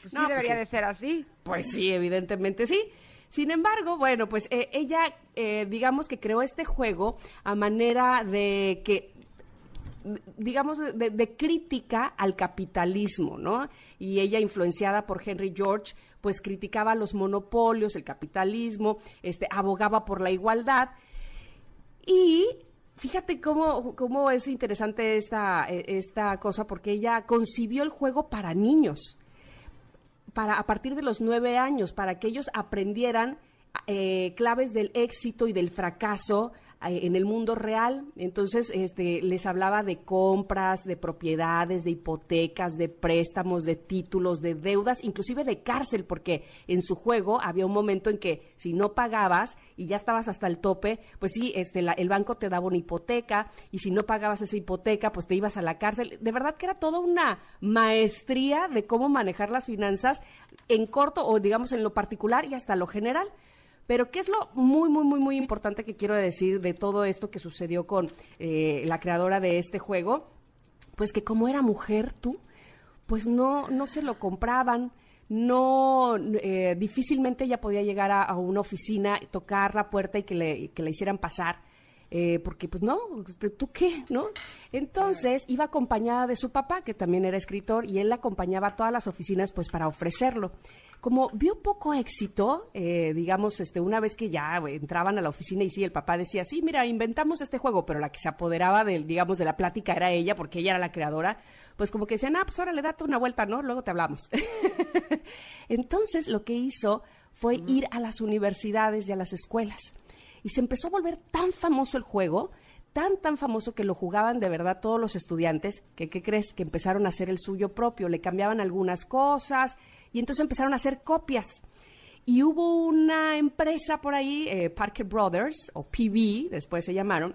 Pues sí No, pues debería sí. de ser así. Pues sí, evidentemente sí. Sin embargo, bueno, pues eh, ella, eh, digamos que creó este juego a manera de que, digamos, de, de crítica al capitalismo, ¿no? Y ella, influenciada por Henry George, pues criticaba los monopolios, el capitalismo, este, abogaba por la igualdad. Y fíjate cómo, cómo es interesante esta, eh, esta cosa, porque ella concibió el juego para niños para a partir de los nueve años, para que ellos aprendieran eh, claves del éxito y del fracaso en el mundo real. Entonces, este, les hablaba de compras, de propiedades, de hipotecas, de préstamos, de títulos, de deudas, inclusive de cárcel, porque en su juego había un momento en que si no pagabas y ya estabas hasta el tope, pues sí, este, la- el banco te daba una hipoteca y si no pagabas esa hipoteca, pues te ibas a la cárcel. De verdad que era toda una maestría de cómo manejar las finanzas en corto o digamos en lo particular y hasta lo general. Pero ¿qué es lo muy, muy, muy, muy importante que quiero decir de todo esto que sucedió con eh, la creadora de este juego? Pues que como era mujer tú, pues no, no se lo compraban, no, eh, difícilmente ella podía llegar a, una oficina, tocar la puerta y que le, que le hicieran pasar. eh, porque pues no, ¿tú qué? ¿No? Entonces iba acompañada de su papá, que también era escritor, y él la acompañaba a todas las oficinas pues para ofrecerlo. Como vio poco éxito, eh, digamos, este, una vez que ya entraban a la oficina y sí, el papá decía, sí, mira, inventamos este juego, pero la que se apoderaba del, digamos, de la plática era ella, porque ella era la creadora, pues como que decían, ah, pues ahora le date una vuelta, ¿no? Luego te hablamos. Entonces lo que hizo fue ir a las universidades y a las escuelas. Y se empezó a volver tan famoso el juego, tan, tan famoso que lo jugaban de verdad todos los estudiantes, que, ¿qué crees? Que empezaron a hacer el suyo propio, le cambiaban algunas cosas y entonces empezaron a hacer copias. Y hubo una empresa por ahí, eh, Parker Brothers, o PB, después se llamaron,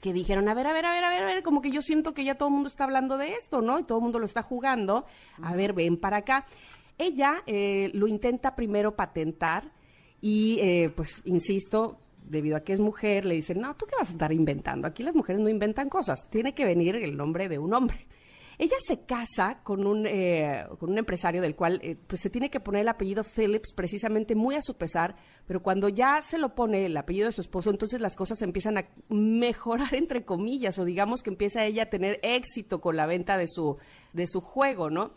que dijeron, a ver, a ver, a ver, a ver, a ver, como que yo siento que ya todo el mundo está hablando de esto, ¿no? Y todo el mundo lo está jugando. A ver, ven para acá. Ella eh, lo intenta primero patentar y, eh, pues, insisto, debido a que es mujer, le dicen, no, ¿tú qué vas a estar inventando? Aquí las mujeres no inventan cosas, tiene que venir el nombre de un hombre. Ella se casa con un, eh, con un empresario del cual eh, pues se tiene que poner el apellido Phillips precisamente muy a su pesar, pero cuando ya se lo pone el apellido de su esposo, entonces las cosas empiezan a mejorar entre comillas o digamos que empieza ella a tener éxito con la venta de su, de su juego, ¿no?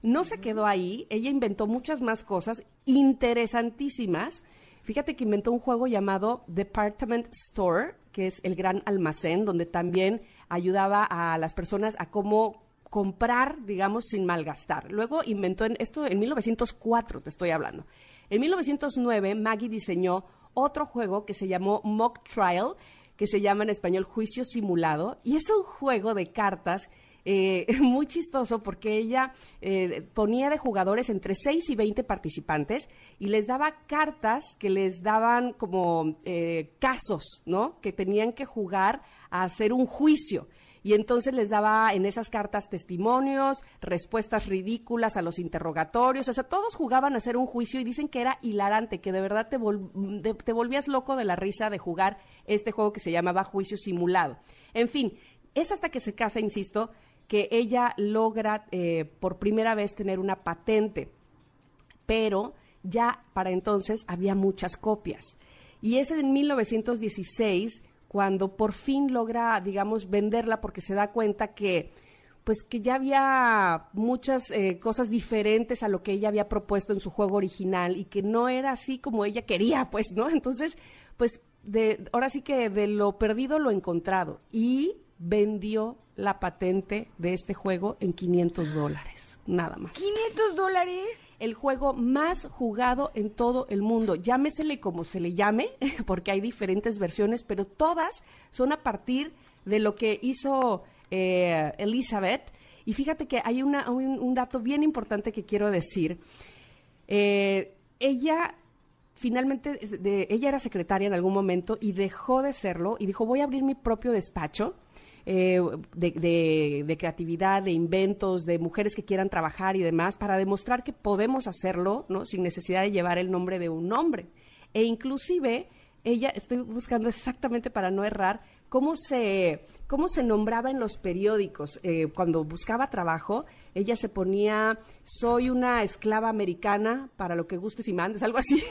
No se quedó ahí, ella inventó muchas más cosas interesantísimas. Fíjate que inventó un juego llamado Department Store, que es el gran almacén, donde también ayudaba a las personas a cómo comprar, digamos, sin malgastar. Luego inventó en, esto en 1904, te estoy hablando. En 1909, Maggie diseñó otro juego que se llamó Mock Trial, que se llama en español Juicio Simulado, y es un juego de cartas eh, muy chistoso porque ella eh, ponía de jugadores entre 6 y 20 participantes y les daba cartas que les daban como eh, casos, ¿no? Que tenían que jugar a hacer un juicio. Y entonces les daba en esas cartas testimonios, respuestas ridículas a los interrogatorios, o sea, todos jugaban a hacer un juicio y dicen que era hilarante, que de verdad te, te volvías loco de la risa de jugar este juego que se llamaba Juicio Simulado. En fin, es hasta que se casa, insisto, que ella logra eh, por primera vez tener una patente, pero ya para entonces había muchas copias. Y es en 1916 cuando por fin logra, digamos, venderla porque se da cuenta que pues que ya había muchas eh, cosas diferentes a lo que ella había propuesto en su juego original y que no era así como ella quería, pues, ¿no? Entonces, pues, de, ahora sí que de lo perdido lo encontrado y vendió la patente de este juego en 500 dólares. nada más. 500 dólares. El juego más jugado en todo el mundo. Llámesele como se le llame, porque hay diferentes versiones, pero todas son a partir de lo que hizo eh, Elizabeth. Y fíjate que hay una, un, un dato bien importante que quiero decir. Eh, ella finalmente, de- ella era secretaria en algún momento y dejó de serlo y dijo, voy a abrir mi propio despacho. Eh, de, creatividad, de inventos, de mujeres que quieran trabajar y demás, para demostrar que podemos hacerlo, ¿no? Sin necesidad de llevar el nombre de un hombre. E inclusive, ella, estoy buscando exactamente para no errar, cómo se, cómo se nombraba en los periódicos. Eh, cuando buscaba trabajo, ella se ponía, soy una esclava americana para lo que gustes y mandes, algo así.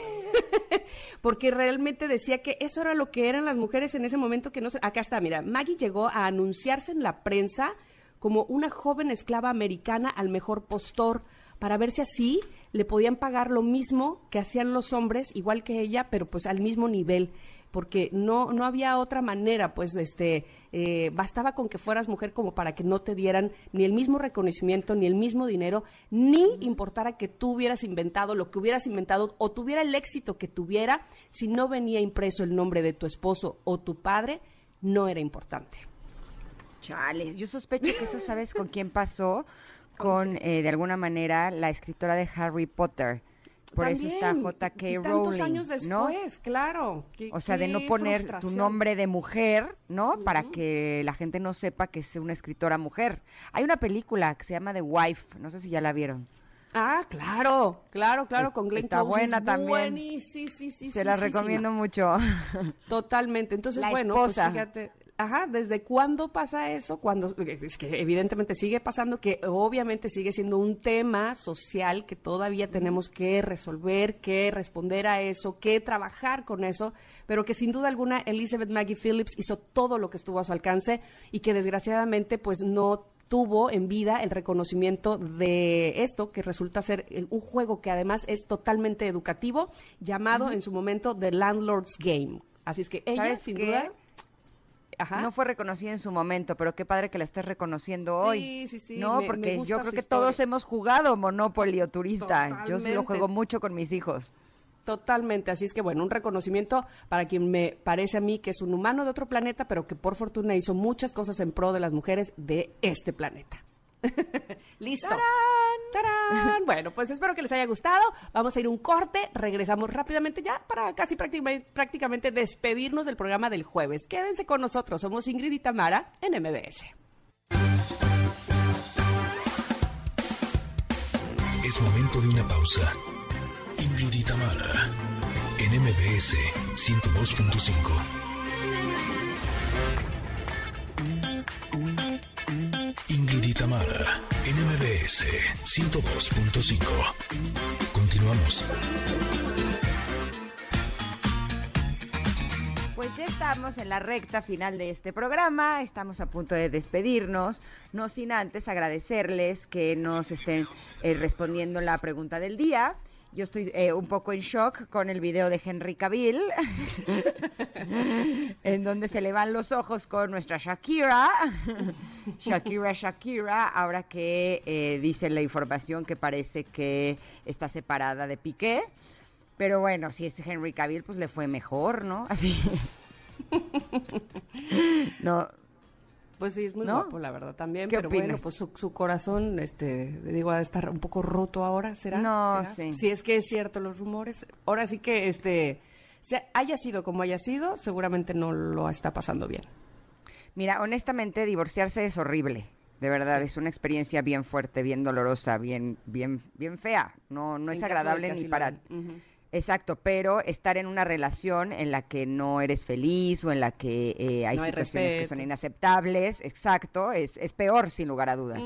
Porque realmente decía que eso era lo que eran las mujeres en ese momento que no se... Acá está, mira, Maggie llegó a anunciarse en la prensa como una joven esclava americana al mejor postor, para ver si así le podían pagar lo mismo que hacían los hombres, igual que ella, pero pues al mismo nivel porque no, no había otra manera, pues este, eh, bastaba con que fueras mujer como para que no te dieran ni el mismo reconocimiento, ni el mismo dinero, ni importara que tú hubieras inventado lo que hubieras inventado o tuviera el éxito que tuviera, si no venía impreso el nombre de tu esposo o tu padre, no era importante. Chales, yo sospecho que eso sabes con quién pasó, con eh, de alguna manera la escritora de Harry Potter. Por eso está También, J.K. tantos Rowling, años ¿no? después, claro. Qué- O sea, de no poner tu nombre de mujer, ¿no? Para que la gente no sepa que es una escritora mujer. Hay una película que se llama The Wife, no sé si ya la vieron. Ah, claro, claro, claro, Es- con Glenn está Close, es buena también. buenísima, sí, sí, Se sí, la sí, recomiendo sí, mucho. Totalmente. Entonces, La bueno, esposa. pues fíjate, ajá, ¿desde cuándo pasa eso? Cuando es que evidentemente sigue pasando que obviamente sigue siendo un tema social que todavía tenemos que resolver, que responder a eso, que trabajar con eso, pero que sin duda alguna Elizabeth Maggie Phillips hizo todo lo que estuvo a su alcance y que desgraciadamente pues no tuvo en vida el reconocimiento de esto, que resulta ser un juego que además es totalmente educativo, llamado en su momento The Landlord's Game. Así es que ella, ¿Sabes sin qué? duda... Ajá. No fue reconocida en su momento, pero qué padre que la estés reconociendo hoy. Sí, sí, sí, No, me- porque yo creo que historia. todos hemos jugado Monopoly o Turista. Yo sí lo juego mucho con mis hijos. Totalmente, así es que bueno, un reconocimiento para quien me parece a mí que es un humano de otro planeta, pero que por fortuna hizo muchas cosas en pro de las mujeres de este planeta. Listo. ¡Tarán! Bueno, pues espero que les haya gustado. Vamos a ir un corte, regresamos rápidamente ya para casi prácticamente, prácticamente despedirnos del programa del jueves. Quédense con nosotros, somos Ingrid y Tamara en MBS. Es momento de una pausa. Ingrid y Tamara, en MBS 102.5. Tamara, en MBS 102.5. Continuamos. Pues ya estamos en la recta final de este programa, estamos a punto de despedirnos, no sin antes agradecerles que nos estén eh, respondiendo la pregunta del día. Yo estoy eh, un poco en shock con el video de Henry Cavill, en donde se le van los ojos con nuestra Shakira. Shakira, Shakira, ahora que eh, dice la información que parece que está separada de Piqué. Pero bueno, si es Henry Cavill, pues le fue mejor, ¿no? Así. no, Pues sí, es muy ¿No? guapo, la verdad, también. ¿Qué pero bueno, opinas? pues su, su corazón, este, digo, ha de estar un poco roto ahora, ¿será? No, ¿Será? sí. Si es que es cierto los rumores. Ahora sí que, este, se- haya sido como haya sido, seguramente no lo está pasando bien. Mira, honestamente, divorciarse es horrible. De verdad, es una experiencia bien fuerte, bien dolorosa, bien, bien, bien fea. No, no es En agradable ni para. Ujú. Exacto, pero estar en una relación en la que no eres feliz o en la que eh, hay No hay situaciones que son inaceptables, exacto, es, es peor sin lugar a dudas.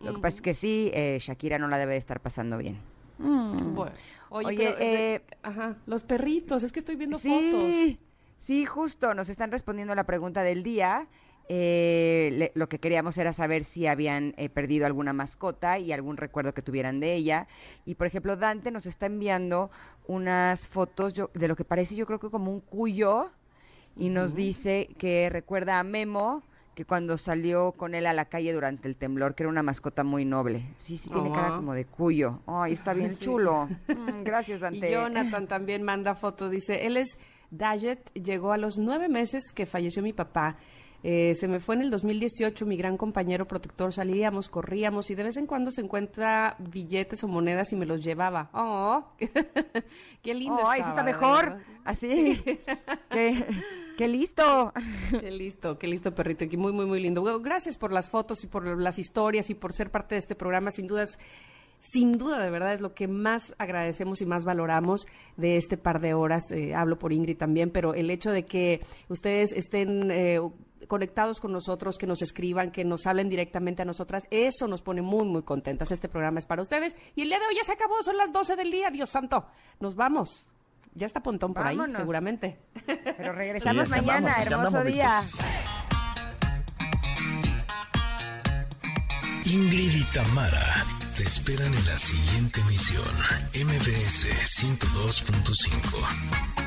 Lo que pasa es que sí, eh, Shakira no la debe de estar pasando bien. Mm. Bueno, oye, Oye, pero, eh, eh, ajá, los perritos, es que estoy viendo fotos. Sí, sí, justo, nos están respondiendo la pregunta del día. Eh, le- lo que queríamos era saber si habían eh, perdido alguna mascota y algún recuerdo que tuvieran de ella. Y por ejemplo, Dante nos está enviando unas fotos yo- de lo que parece yo creo que como un cuyo y nos dice que recuerda a Memo que cuando salió con él a la calle durante el temblor, que era una mascota muy noble. Sí, sí, tiene cara Ah. como de cuyo. Ay, está bien Sí. chulo. Mm, gracias, Dante. Y Jonathan también manda foto, dice, él es Dajet, llegó a los nueve meses que falleció mi papá. Eh, se me fue en el 2018, mi gran compañero protector, salíamos, corríamos y de vez en cuando se encuentra billetes o monedas y me los llevaba. ¡Oh! ¡Qué lindo! Ay, eso está mejor. verdad. Así. qué, qué listo. Qué listo, qué listo, perrito. Y muy, muy, muy lindo. Bueno, Gracias por las fotos y por las historias y por ser parte de este programa. Sin dudas, sin duda, de verdad, es lo que más agradecemos y más valoramos de este par de horas. Eh, hablo por Ingrid también, pero el hecho de que ustedes estén eh, conectados con nosotros, que nos escriban, que nos hablen directamente a nosotras, eso nos pone muy, muy contentas. Este programa es para ustedes. Y el día de hoy ya se acabó, son las 12 del día, Dios santo. Nos vamos. Ya está Pontón por ahí, seguramente. Pero regresamos Sí, mañana, hermoso día. Ingrid y Tamara te esperan en la siguiente emisión, MBS 102.5.